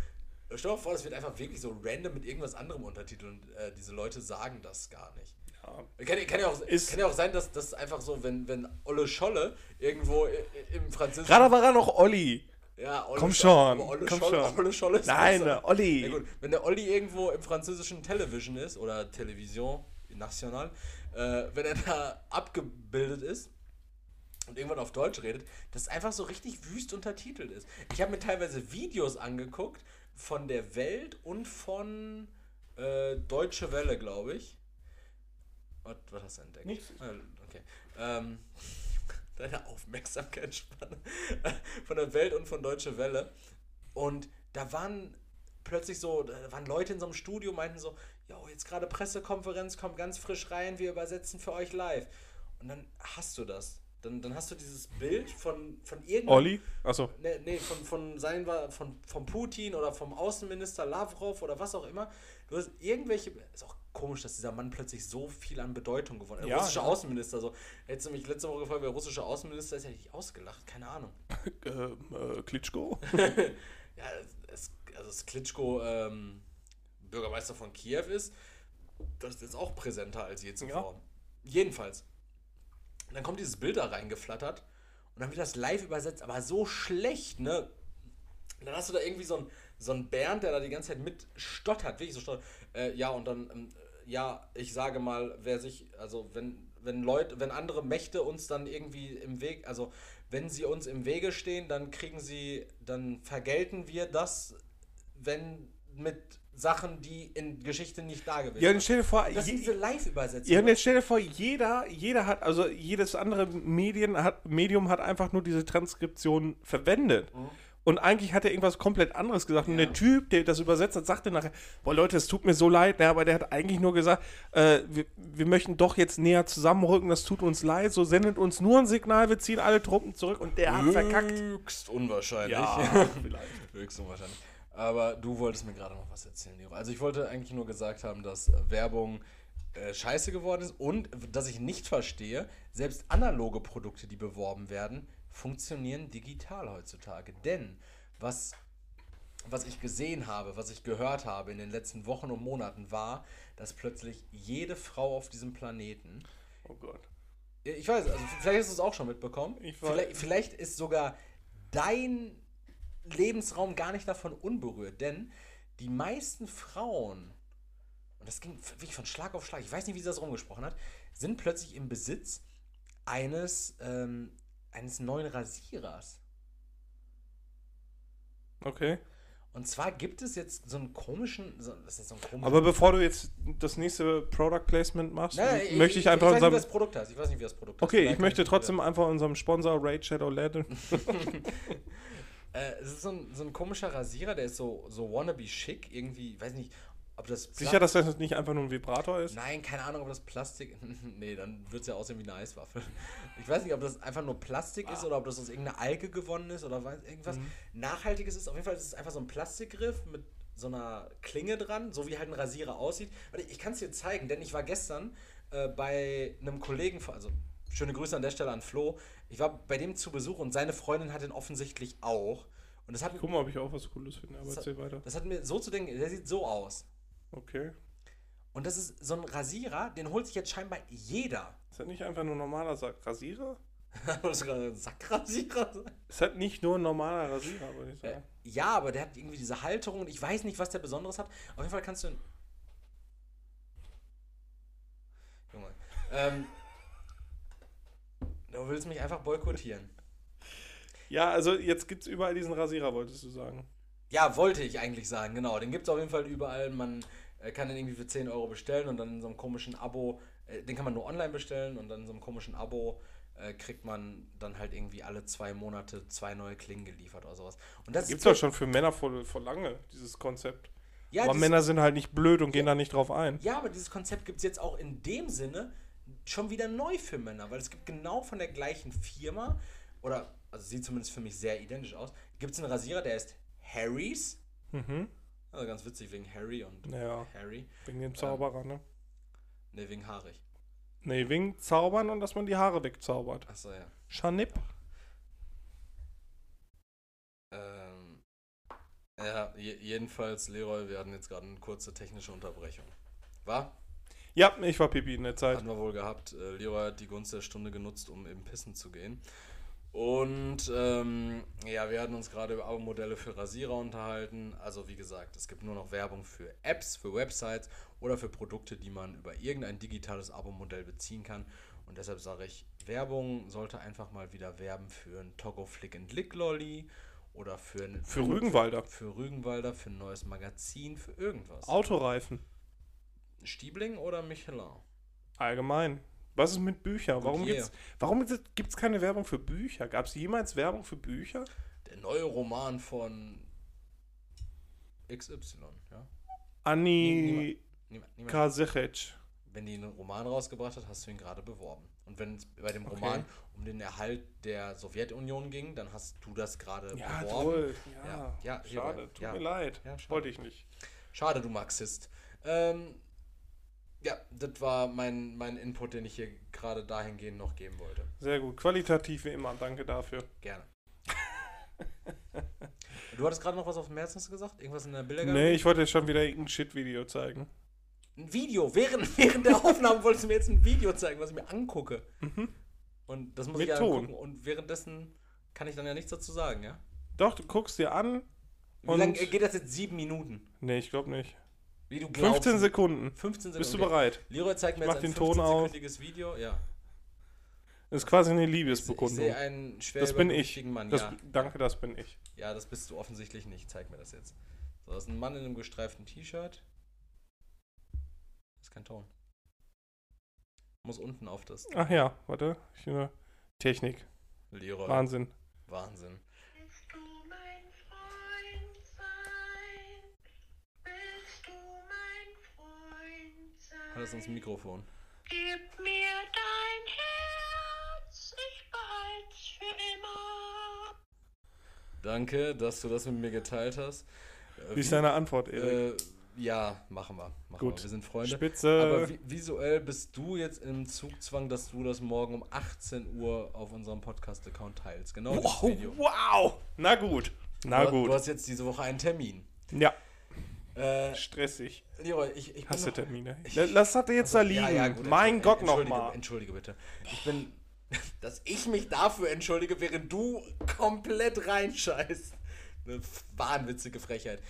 Speaker 2: stell dir mal vor, das wird einfach wirklich so random mit irgendwas anderem untertitelt und äh, diese Leute sagen das gar nicht.
Speaker 1: Ja.
Speaker 2: Kann, kann, ja auch,
Speaker 1: Ist-
Speaker 2: kann ja auch sein, dass das einfach so, wenn, wenn Olle Scholle irgendwo im Französischen.
Speaker 1: Gerade war er noch Olli.
Speaker 2: ja, Olle
Speaker 1: komm
Speaker 2: Scho-
Speaker 1: schon,
Speaker 2: Olle
Speaker 1: komm
Speaker 2: Scholle,
Speaker 1: schon.
Speaker 2: Olle Scholle ist
Speaker 1: Nein,
Speaker 2: besser.
Speaker 1: Olli.
Speaker 2: Ja gut, wenn der Olli irgendwo im französischen Television ist oder Television National, äh, wenn er da abgebildet ist und irgendwann auf Deutsch redet, das einfach so richtig wüst untertitelt ist. Ich habe mir teilweise Videos angeguckt von der Welt und von äh, Deutsche Welle, glaube ich. Was, was hast du entdeckt?
Speaker 1: Nichts.
Speaker 2: Ah, Okay. Ähm, deine Aufmerksamkeitsspanne. von der Welt und von Deutsche Welle. Und da waren plötzlich so, da waren Leute in so einem Studio, meinten so, jo, jetzt gerade Pressekonferenz, kommt ganz frisch rein, wir übersetzen für euch live. Und dann hast du das. Dann, dann hast du dieses Bild von, von irgendeinem.
Speaker 1: Olli? Achso.
Speaker 2: Nee, nee von, von, sein, von, von Putin oder vom Außenminister Lavrov oder was auch immer. Du hast irgendwelche. Ist auch komisch, dass dieser Mann plötzlich so viel an Bedeutung gewonnen hat. Der
Speaker 1: Ja,
Speaker 2: russische
Speaker 1: ja.
Speaker 2: Außenminister, so. Hättest du mich letzte Woche gefragt, wer russische Außenminister ist, hätte ich ausgelacht. Keine Ahnung.
Speaker 1: Ähm, äh, Klitschko?
Speaker 2: Ja, es, also dass Klitschko ähm, Bürgermeister von Kiew ist, das ist jetzt auch präsenter als je zuvor. Jedenfalls. Dann kommt dieses Bild da reingeflattert und dann wird das live übersetzt, aber so schlecht, ne? Und dann hast du da irgendwie so einen, so einen Bernd, der da die ganze Zeit mit stottert, wirklich so stottert. Äh, ja, und dann, ähm, ja, ich sage mal, wer sich, also wenn, wenn Leute, wenn andere Mächte uns dann irgendwie im Weg, also wenn sie uns im Wege stehen, dann kriegen sie, dann vergelten wir das, wenn mit Sachen, die in Geschichte nicht da gewesen
Speaker 1: Ja, dir vor,
Speaker 2: Das
Speaker 1: je-
Speaker 2: sind diese Live-Übersetzungen.
Speaker 1: Ja, und jetzt stell dir vor, jeder, jeder hat, also jedes andere Medien hat, Medium hat einfach nur diese Transkription verwendet. Und eigentlich hat er irgendwas komplett anderes gesagt. Und
Speaker 2: Ja.
Speaker 1: der Typ, der das übersetzt hat, sagte nachher, boah Leute, es tut mir so leid, ne, aber der hat eigentlich nur gesagt, äh, wir, wir möchten doch jetzt näher zusammenrücken, das tut uns leid, so sendet uns nur ein Signal, wir ziehen alle Truppen zurück und der hat verkackt.
Speaker 2: Höchst unwahrscheinlich.
Speaker 1: Ja, vielleicht.
Speaker 2: Höchst unwahrscheinlich. Aber du wolltest mir gerade noch was erzählen, Leo. Also ich wollte eigentlich nur gesagt haben, dass Werbung äh, scheiße geworden ist und dass ich nicht verstehe, selbst analoge Produkte, die beworben werden, funktionieren digital heutzutage. Denn was, was ich gesehen habe, was ich gehört habe in den letzten Wochen und Monaten war, dass plötzlich jede Frau auf diesem Planeten
Speaker 1: Oh Gott.
Speaker 2: Ich weiß, also vielleicht hast du es auch schon mitbekommen.
Speaker 1: Ich weiß.
Speaker 2: vielleicht, vielleicht ist sogar dein Lebensraum gar nicht davon unberührt, denn die meisten Frauen, und das ging wirklich von Schlag auf Schlag, ich weiß nicht, wie sie das rumgesprochen hat, sind plötzlich im Besitz eines, ähm, eines neuen Rasierers.
Speaker 1: Okay.
Speaker 2: Und zwar gibt es jetzt so einen komischen, so, das ist so ein komischer
Speaker 1: Aber bevor du jetzt das nächste Product Placement machst,
Speaker 2: Nein,
Speaker 1: möchte ich, einfach
Speaker 2: ich weiß nicht, wie
Speaker 1: unserem.
Speaker 2: das Produkt heißt. Ich weiß nicht, wie das Produkt heißt.
Speaker 1: Okay,
Speaker 2: Vielleicht
Speaker 1: ich möchte trotzdem einfach unserem Sponsor Raid Shadow Legend.
Speaker 2: Äh, es ist so ein, so ein komischer Rasierer, der ist so, so wannabe schick, irgendwie, weiß nicht, ob das. Pla-
Speaker 1: Sicher, dass das nicht einfach nur ein Vibrator ist?
Speaker 2: Nein, keine Ahnung, ob das Plastik. nee, dann wird es ja aussehen wie eine Eiswaffel. Ich weiß nicht, ob das einfach nur Plastik ist oder ob das aus irgendeiner Alge gewonnen ist oder weiß, irgendwas Nachhaltiges ist. Auf jeden Fall ist es einfach so ein Plastikgriff mit so einer Klinge dran, so wie halt ein Rasierer aussieht. Warte, ich kann es dir zeigen, denn ich war gestern äh, bei einem Kollegen, von- also schöne Grüße an der Stelle an Flo. Ich war bei dem zu Besuch und seine Freundin hat ihn offensichtlich auch. Und das hat,
Speaker 1: Guck mal, ob ich auch was Cooles finde, aber
Speaker 2: das
Speaker 1: erzähl weiter.
Speaker 2: das hat mir so zu denken, der sieht so aus.
Speaker 1: Okay.
Speaker 2: Und das ist so ein Rasierer, den holt sich jetzt scheinbar jeder.
Speaker 1: Ist das nicht einfach nur ein normaler Sa Rasierer?
Speaker 2: Gerade ein Sackrasierer sagen?
Speaker 1: Ist das nicht nur ein normaler Rasierer, würde ich
Speaker 2: Äh,
Speaker 1: sagen.
Speaker 2: ja, aber der hat irgendwie diese Halterung und ich weiß nicht, was der Besonderes hat. Auf jeden Fall kannst du. Junge. Ähm, du willst mich einfach boykottieren.
Speaker 1: Ja, also jetzt gibt es überall diesen Rasierer, wolltest du sagen.
Speaker 2: Ja, wollte ich eigentlich sagen, genau. Den gibt es auf jeden Fall überall. Man äh, kann den irgendwie für 10 Euro bestellen und dann in so einem komischen Abo, äh, den kann man nur online bestellen und dann in so einem komischen Abo äh, kriegt man dann halt irgendwie alle zwei Monate zwei neue Klingen geliefert oder sowas. Und das
Speaker 1: Gibt es doch schon für Männer vor, vor lange, dieses Konzept.
Speaker 2: ja,
Speaker 1: aber Männer sind halt nicht blöd und gehen da nicht drauf ein.
Speaker 2: Ja, aber dieses Konzept gibt es jetzt auch in dem Sinne schon wieder neu für Männer, weil es gibt genau von der gleichen Firma, oder also sieht zumindest für mich sehr identisch aus, gibt es einen Rasierer, der ist Harry's.
Speaker 1: Mhm.
Speaker 2: Also ganz witzig wegen Harry und
Speaker 1: Ja,
Speaker 2: Harry.
Speaker 1: wegen dem Zauberer, ne?
Speaker 2: Ne, wegen haarig.
Speaker 1: Nee, wegen Zaubern und dass man die Haare wegzaubert.
Speaker 2: Achso, ja.
Speaker 1: Schanip.
Speaker 2: Ähm, ja, je, jedenfalls, Leroy, wir hatten jetzt gerade eine kurze technische Unterbrechung. War?
Speaker 1: Ja, ich war Pipi in der Zeit.
Speaker 2: Hatten wir wohl gehabt. Äh, Leroy hat die Gunst der Stunde genutzt, um eben pissen zu gehen. Und ähm, ja, wir hatten uns gerade über Abo-Modelle für Rasierer unterhalten. Also wie gesagt, es gibt nur noch Werbung für Apps, für Websites oder für Produkte, die man über irgendein digitales Abo-Modell beziehen kann. Und deshalb sage ich, Werbung sollte einfach mal wieder werben für ein Togo Flick and Lick Lolly oder für ein,
Speaker 1: Für Rügenwalder.
Speaker 2: für Rügenwalder, für ein neues Magazin, für irgendwas.
Speaker 1: Autoreifen.
Speaker 2: Stiebling oder Michelin?
Speaker 1: Allgemein. Was ist mit Büchern? Warum
Speaker 2: Gutier.
Speaker 1: gibt's, warum gibt's keine Werbung für Bücher? Gab es jemals Werbung für Bücher?
Speaker 2: Der neue Roman von XY, ja.
Speaker 1: Anni. Kasechec.
Speaker 2: Wenn die einen Roman rausgebracht hat, hast du ihn gerade beworben. Und wenn es bei dem
Speaker 1: Okay.
Speaker 2: Roman um den Erhalt der Sowjetunion ging, dann hast du das gerade
Speaker 1: Ja,
Speaker 2: beworben.
Speaker 1: toll. Ja,
Speaker 2: Ja, ja,
Speaker 1: schade. Tut
Speaker 2: ja.
Speaker 1: mir leid.
Speaker 2: Ja.
Speaker 1: Wollte ich nicht.
Speaker 2: Schade, du Marxist. Ähm, ja, das war mein, mein Input, den ich hier gerade dahingehend noch geben wollte.
Speaker 1: Sehr gut. Qualitativ wie immer. Danke dafür.
Speaker 2: Gerne. du hattest gerade noch was auf dem Herzen gesagt? Irgendwas in der Bildergalerie?
Speaker 1: Nee, ich wollte jetzt schon wieder irgendein Shit-Video zeigen.
Speaker 2: Ein Video. Während, während der Aufnahme wolltest du mir jetzt ein Video zeigen, was ich mir angucke. Und das muss
Speaker 1: Mhm. Mit
Speaker 2: ich ja
Speaker 1: Ton.
Speaker 2: Und währenddessen kann ich dann ja nichts dazu sagen, ja?
Speaker 1: Doch, du guckst dir an.
Speaker 2: Wie lange geht das jetzt? Sieben Minuten.
Speaker 1: Nee, ich glaube nicht.
Speaker 2: Wie du glaubst.
Speaker 1: 15 Sekunden.
Speaker 2: 15 Sekunden.
Speaker 1: Bist du
Speaker 2: okay.
Speaker 1: bereit?
Speaker 2: Leroy zeigt mir
Speaker 1: Ich
Speaker 2: jetzt
Speaker 1: mach
Speaker 2: ein
Speaker 1: den Ton aus.
Speaker 2: 15-sekündiges Video. Ja.
Speaker 1: Das ist quasi eine
Speaker 2: Ich, ich
Speaker 1: Liebesbekundung.
Speaker 2: sehe einen schwer
Speaker 1: Das bin ich.
Speaker 2: Mann.
Speaker 1: Das,
Speaker 2: ja.
Speaker 1: Danke, das bin ich.
Speaker 2: ja, das bist du offensichtlich nicht. Zeig mir das jetzt. So, das ist ein Mann in einem gestreiften T-Shirt. Das ist kein Ton. Muss unten auf das.
Speaker 1: Ach ja, warte. Ich, Technik.
Speaker 2: Leroy.
Speaker 1: Wahnsinn.
Speaker 2: Wahnsinn. Hat das ins Mikrofon?
Speaker 3: Gib mir dein Herz, ich behalt's für immer.
Speaker 2: Danke, dass du das mit mir geteilt hast. Äh,
Speaker 1: Wie ist deine Antwort, Erik?
Speaker 2: äh, ja, machen wir. Machen
Speaker 1: Gut.
Speaker 2: Wir. wir sind Freunde.
Speaker 1: Spitze.
Speaker 2: Aber vi visuell bist du jetzt im Zugzwang, dass du das morgen um 18 Uhr auf unserem Podcast-Account teilst. Genau
Speaker 1: wow,
Speaker 2: Video.
Speaker 1: wow. Na gut. Na
Speaker 2: du,
Speaker 1: gut.
Speaker 2: Du hast jetzt diese Woche einen Termin.
Speaker 1: ja,
Speaker 2: Äh,
Speaker 1: stressig.
Speaker 2: Leroy, ich, ich
Speaker 1: Hast du Termine?
Speaker 2: ich-
Speaker 1: Lass das jetzt da liegen.
Speaker 2: Ja, ja, gut,
Speaker 1: mein Gott nochmal.
Speaker 2: Entschuldige bitte. Ich bin, dass ich mich dafür entschuldige, während du komplett reinscheißt. Eine wahnwitzige Frechheit.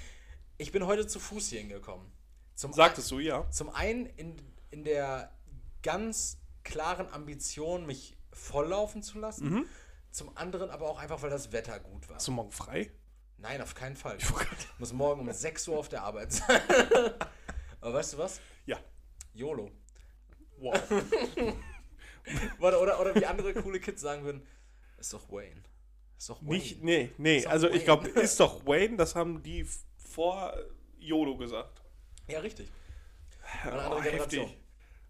Speaker 2: Ich bin heute zu Fuß hier hingekommen. Zum
Speaker 1: Sagtest du ja.
Speaker 2: Zum einen in, in der ganz klaren Ambition, mich volllaufen zu lassen.
Speaker 1: Mhm.
Speaker 2: Zum anderen aber auch einfach, weil das Wetter gut war.
Speaker 1: Du morgen frei?
Speaker 2: Nein, auf keinen Fall. Ich muss morgen um 6 Uhr auf der Arbeit sein. aber weißt du was?
Speaker 1: Ja.
Speaker 2: YOLO.
Speaker 1: Wow.
Speaker 2: Oder, oder, oder wie andere coole Kids sagen würden, ist doch Wayne. Ist doch Wayne.
Speaker 1: Nicht, nee, nee. Also ich
Speaker 2: Wayne.
Speaker 1: glaube, ist doch Wayne, das haben die vor YOLO gesagt.
Speaker 2: Ja, richtig. Eine
Speaker 1: Oh,
Speaker 2: andere Generation.
Speaker 1: heftig.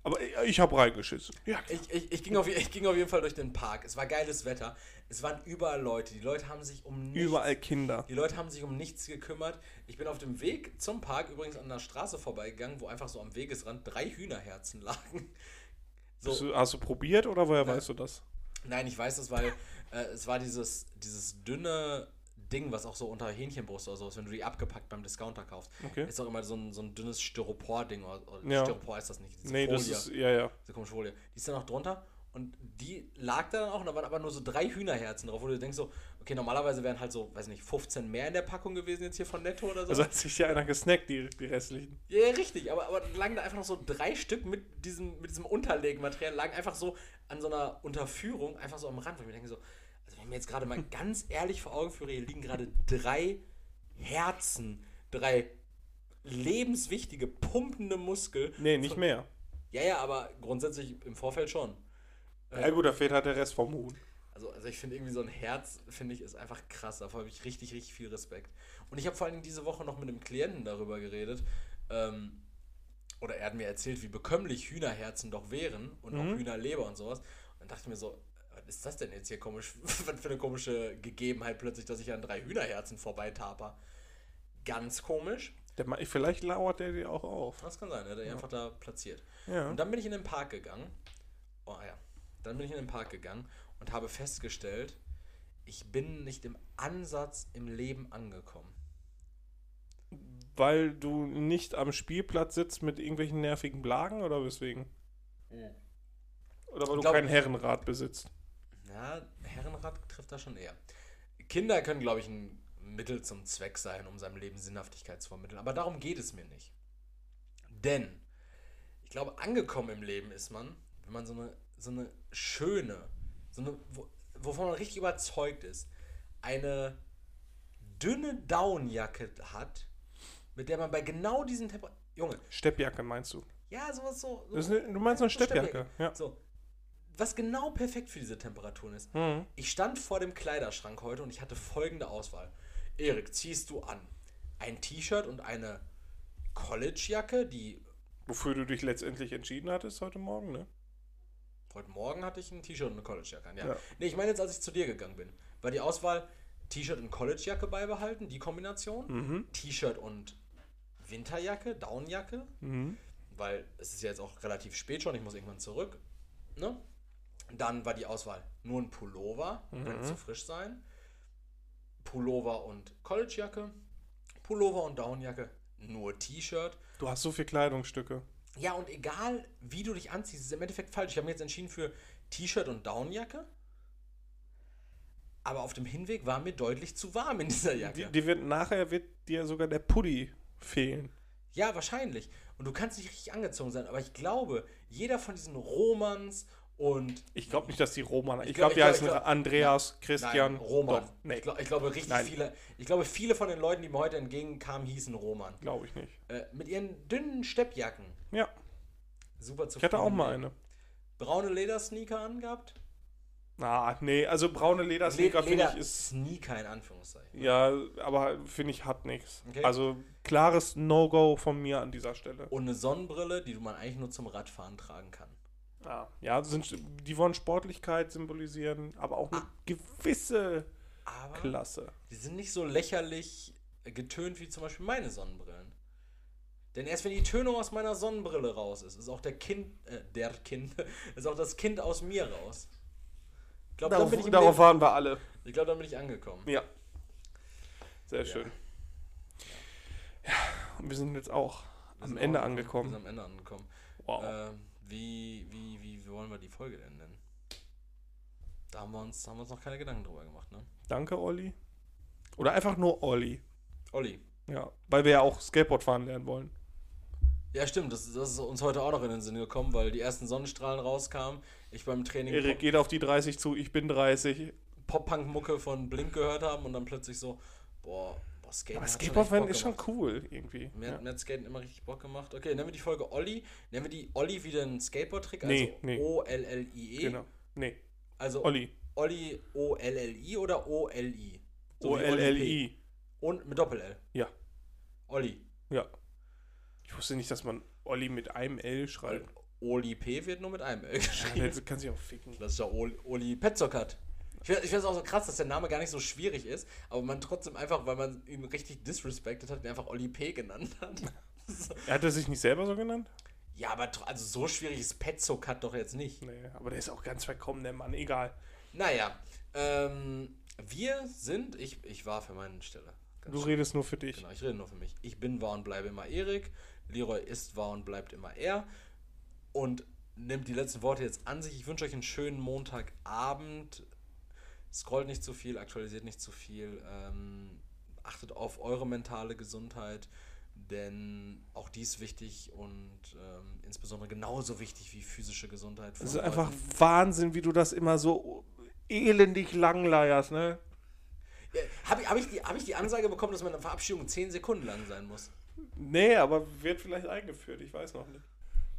Speaker 1: Aber ich, ich habe reingeschissen. Ja.
Speaker 2: Ich, ich, ich, ging auf, ich ging auf jeden Fall durch den Park. Es war geiles Wetter. Es waren überall Leute. Die Leute haben sich um nichts
Speaker 1: Überall Kinder.
Speaker 2: Die Leute haben sich um nichts gekümmert. Ich bin auf dem Weg zum Park übrigens an der Straße vorbeigegangen, wo einfach so am Wegesrand drei Hühnerherzen lagen.
Speaker 1: Hast
Speaker 2: So,
Speaker 1: du, hast du probiert oder woher
Speaker 2: Nein.
Speaker 1: weißt du das?
Speaker 2: nein, ich weiß das, weil äh, es war dieses, dieses dünne Ding, was auch so unter Hähnchenbrust oder so ist, wenn du die abgepackt beim Discounter kaufst.
Speaker 1: Okay.
Speaker 2: Ist auch immer so ein, so ein dünnes Styropor-Ding. Oder, oder
Speaker 1: Ja.
Speaker 2: Styropor ist das nicht. diese
Speaker 1: Nee, das
Speaker 2: Folie.
Speaker 1: ist, ja, ja.
Speaker 2: Diese komische Folie. Die ist dann noch drunter und die lag da dann auch und da waren aber nur so drei Hühnerherzen drauf, wo du denkst so, okay, normalerweise wären halt so, weiß nicht, 15 mehr in der Packung gewesen jetzt hier von Netto oder so.
Speaker 1: Also hat sich ja einer gesnackt, die, die restlichen.
Speaker 2: ja, richtig, aber, aber lagen da einfach noch so drei Stück mit diesem, mit diesem Unterlegmaterial, lagen einfach so an so einer Unterführung, einfach so am Rand, wo ich mir denke so, mir jetzt gerade mal ganz ehrlich vor Augen führe, hier liegen gerade drei Herzen, drei lebenswichtige, pumpende Muskel.
Speaker 1: Nee, nicht mehr.
Speaker 2: Ja, ja, aber grundsätzlich im Vorfeld schon.
Speaker 1: Ja gut, da fehlt halt der Rest vom Huhn.
Speaker 2: Also, also ich finde irgendwie so ein Herz, finde ich, ist einfach krass. Davor habe ich richtig, richtig viel Respekt. Und ich habe vor allen Dingen diese Woche noch mit einem Klienten darüber geredet. Ähm, oder er hat mir erzählt, wie bekömmlich Hühnerherzen doch wären und auch Hühnerleber und sowas. Und dann dachte ich mir so, ist das denn jetzt hier komisch? was für eine komische Gegebenheit plötzlich, dass ich an drei Hühnerherzen vorbeitaper. Ganz komisch.
Speaker 1: Der, vielleicht lauert der dir auch auf.
Speaker 2: Das kann sein, er hat er einfach da platziert.
Speaker 1: Ja.
Speaker 2: Und dann bin ich in den Park gegangen. Oh ja. Dann bin ich in den Park gegangen und habe festgestellt, ich bin nicht im Ansatz im Leben angekommen.
Speaker 1: Weil du nicht am Spielplatz sitzt mit irgendwelchen nervigen Blagen oder weswegen? Oder weil du
Speaker 2: glaub-
Speaker 1: kein Herrenrad besitzt?
Speaker 2: Ja, Herrenrad trifft da schon eher. Kinder können, glaube ich, ein Mittel zum Zweck sein, um seinem Leben Sinnhaftigkeit zu vermitteln. Aber darum geht es mir nicht. Denn ich glaube, angekommen im Leben ist man, wenn man so eine, so eine schöne, so eine, wo, wovon man richtig überzeugt ist, eine dünne Downjacke hat, mit der man bei genau diesen Temperaturen. Junge,
Speaker 1: Steppjacke meinst du?
Speaker 2: ja, sowas so. so
Speaker 1: eine, du meinst eine
Speaker 2: so
Speaker 1: Steppjacke? Ja.
Speaker 2: So. Was genau perfekt für diese Temperaturen ist.
Speaker 1: Mhm.
Speaker 2: Ich stand vor dem Kleiderschrank heute und ich hatte folgende Auswahl. Erik, ziehst du an ein T-Shirt und eine Collegejacke, die
Speaker 1: Wofür du dich letztendlich entschieden hattest heute Morgen, ne?
Speaker 2: Heute Morgen hatte ich ein T-Shirt und eine Collegejacke an. Ja.
Speaker 1: Ja.
Speaker 2: Nee, ich meine jetzt, als ich zu dir gegangen bin. War die Auswahl T-Shirt und Collegejacke beibehalten, die Kombination.
Speaker 1: Mhm.
Speaker 2: T-Shirt und Winterjacke, Downjacke.
Speaker 1: Mhm.
Speaker 2: Weil es ist ja jetzt auch relativ spät schon, ich muss irgendwann zurück. Ne? Dann war die Auswahl nur ein Pullover, könnte zu frisch sein. Pullover und Collegejacke. Pullover und Downjacke, nur T-Shirt.
Speaker 1: Du hast so viele Kleidungsstücke.
Speaker 2: Ja, und egal wie du dich anziehst, ist im Endeffekt falsch. Ich habe mich jetzt entschieden für T-Shirt und Downjacke. Aber auf dem Hinweg war mir deutlich zu warm in dieser Jacke.
Speaker 1: Die, die wird, nachher wird dir sogar der Pulli fehlen.
Speaker 2: Ja, wahrscheinlich. Und du kannst nicht richtig angezogen sein. Aber ich glaube, jeder von diesen Romans und.
Speaker 1: Ich glaube nicht, dass die Roman. Ich,
Speaker 2: glaub-
Speaker 1: glaube, die
Speaker 2: glaub-
Speaker 1: heißen
Speaker 2: ich glaub-
Speaker 1: Andreas, Christian.
Speaker 2: Nein, Roman.
Speaker 1: Doch, nee,
Speaker 2: Ich, glaub, ich glaube, richtig
Speaker 1: Nein.
Speaker 2: viele. Ich glaube, viele von den Leuten, die mir heute entgegenkamen, hießen Roman.
Speaker 1: glaube ich nicht.
Speaker 2: Äh, mit ihren dünnen Steppjacken.
Speaker 1: Ja,
Speaker 2: Super zu
Speaker 1: ich hatte auch mal eine.
Speaker 2: Braune Ledersneaker angehabt.
Speaker 1: Ah, nee, also braune Ledersneaker finde ich ist.
Speaker 2: Sneaker in Anführungszeichen.
Speaker 1: Ja, aber finde ich hat nichts.
Speaker 2: Okay.
Speaker 1: Also klares No-Go von mir an dieser Stelle.
Speaker 2: Und eine Sonnenbrille, die man eigentlich nur zum Radfahren tragen kann.
Speaker 1: Ja, ja sind, die wollen Sportlichkeit symbolisieren, aber auch eine gewisse
Speaker 2: Aber
Speaker 1: Klasse.
Speaker 2: die sind nicht so lächerlich getönt wie zum Beispiel meine Sonnenbrillen. Denn erst wenn die Tönung aus meiner Sonnenbrille raus ist, ist auch der Kind, äh, der Kind, ist auch das Kind aus mir raus. Ich glaube, dann,
Speaker 1: Darauf,
Speaker 2: bin ich
Speaker 1: darauf waren wir alle.
Speaker 2: ich glaub, dann bin ich angekommen.
Speaker 1: Ja. Sehr schön. Ja, und wir sind jetzt auch
Speaker 2: Wir
Speaker 1: am Ende
Speaker 2: auch- Wir
Speaker 1: angekommen.
Speaker 2: sind am Ende angekommen.
Speaker 1: Wow.
Speaker 2: Ähm, wie, wie, wie, wie wollen wir die Folge denn nennen? Da haben wir uns, haben wir uns noch keine Gedanken drüber gemacht, ne?
Speaker 1: Danke, Olli. Oder einfach nur Olli.
Speaker 2: Olli.
Speaker 1: Ja, weil wir ja auch Skateboard fahren lernen wollen.
Speaker 2: Ja, stimmt, das, das ist uns heute auch noch in den Sinn gekommen, weil die ersten Sonnenstrahlen rauskamen. Ich beim Training
Speaker 1: Erik geht auf die 30 zu, ich bin 30.
Speaker 2: Pop-Punk-Mucke von Blink gehört haben und dann plötzlich so, boah, boah Skaten
Speaker 1: Aber
Speaker 2: hat schon
Speaker 1: Skateboard
Speaker 2: echt
Speaker 1: fahren
Speaker 2: Bock
Speaker 1: ist schon cool irgendwie.
Speaker 2: Mir,
Speaker 1: Ja.
Speaker 2: mir hat Skaten immer richtig Bock gemacht. Okay, nennen wir die Folge Olli. Nennen wir die Olli wieder ein Skateboard-Trick? Also
Speaker 1: Nee, nee.
Speaker 2: O-L-L-I-E.
Speaker 1: Genau. Nee,
Speaker 2: Also
Speaker 1: Olli.
Speaker 2: Olli O-L-L-I oder O-L-I? So Olli. Und mit Doppel-L.
Speaker 1: Ja,
Speaker 2: Olli.
Speaker 1: ja. Ich wusste nicht, dass man Olli mit einem L schreibt.
Speaker 2: Oli P wird nur mit einem L
Speaker 1: Ja,
Speaker 2: geschrieben.
Speaker 1: das kann sich auch ficken.
Speaker 2: Das ist ja Oli, Oli Petzokat. Ich finde es auch so krass, dass der Name gar nicht so schwierig ist, aber man trotzdem einfach, weil man ihn richtig disrespected hat, ihn einfach Oli P genannt hat.
Speaker 1: Er hat er sich nicht selber so genannt?
Speaker 2: ja, aber also so schwierig ist Petzokat doch jetzt nicht.
Speaker 1: Nee, aber der ist auch ganz verkommen, der Mann. Egal.
Speaker 2: Naja, ähm, wir sind, ich, ich war für meine Stelle. Ganz
Speaker 1: Du
Speaker 2: schön.
Speaker 1: redest nur für dich.
Speaker 2: Genau, ich rede nur für mich. Ich bin, war und bleibe immer Erik. Leroy ist, war und bleibt immer er. Und nimmt die letzten Worte jetzt an sich. Ich wünsche euch einen schönen Montagabend. Scrollt nicht zu viel, aktualisiert nicht zu viel. Ähm, achtet auf eure mentale Gesundheit, denn auch die ist wichtig und ähm, insbesondere genauso wichtig wie physische Gesundheit.
Speaker 1: Es ist
Speaker 2: von
Speaker 1: einfach
Speaker 2: Leuten.
Speaker 1: Wahnsinn, wie du das immer so elendig langleierst, ne?
Speaker 2: Ja, Habe ich, hab ich, die- hab ich die Ansage bekommen, dass meine Verabschiedung 10 Sekunden lang sein muss?
Speaker 1: Nee, aber wird vielleicht eingeführt, ich weiß noch nicht.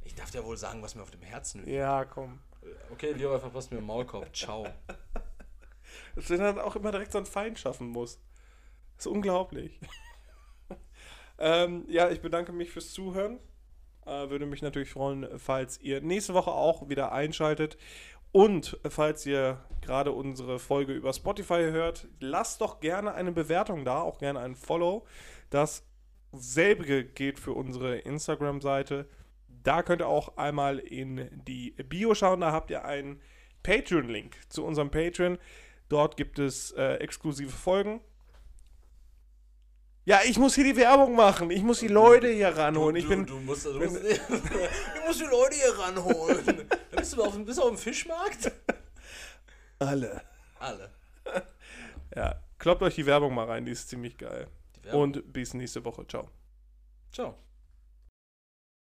Speaker 2: Ich darf dir wohl sagen, was mir auf dem Herzen liegt.
Speaker 1: Ja, komm.
Speaker 2: Okay, Leroy verpasst mir Maulkorb. Ciao.
Speaker 1: Dass du dann auch immer direkt so ein Feind schaffen musst. Das ist unglaublich. ähm, ja, ich bedanke mich fürs Zuhören. Äh, würde mich natürlich freuen, falls ihr nächste Woche auch wieder einschaltet. Und falls ihr gerade unsere Folge über Spotify hört, lasst doch gerne eine Bewertung da, auch gerne ein Follow. Dasselbe gilt für unsere Instagram-Seite. Da könnt ihr auch einmal in die Bio schauen. Da habt ihr einen Patreon-Link zu unserem Patreon. Dort gibt es äh, exklusive Folgen. Ja, ich muss hier die Werbung machen. Ich muss die Leute hier ranholen. Ich
Speaker 2: du,
Speaker 1: bin,
Speaker 2: du, musst, du, musst, du musst die Leute hier ranholen. Bist du auf, dem- bist du auf dem Fischmarkt?
Speaker 1: alle.
Speaker 2: Alle.
Speaker 1: Ja, kloppt euch die Werbung mal rein. Die ist ziemlich geil. Und bis nächste Woche. Ciao.
Speaker 2: Ciao.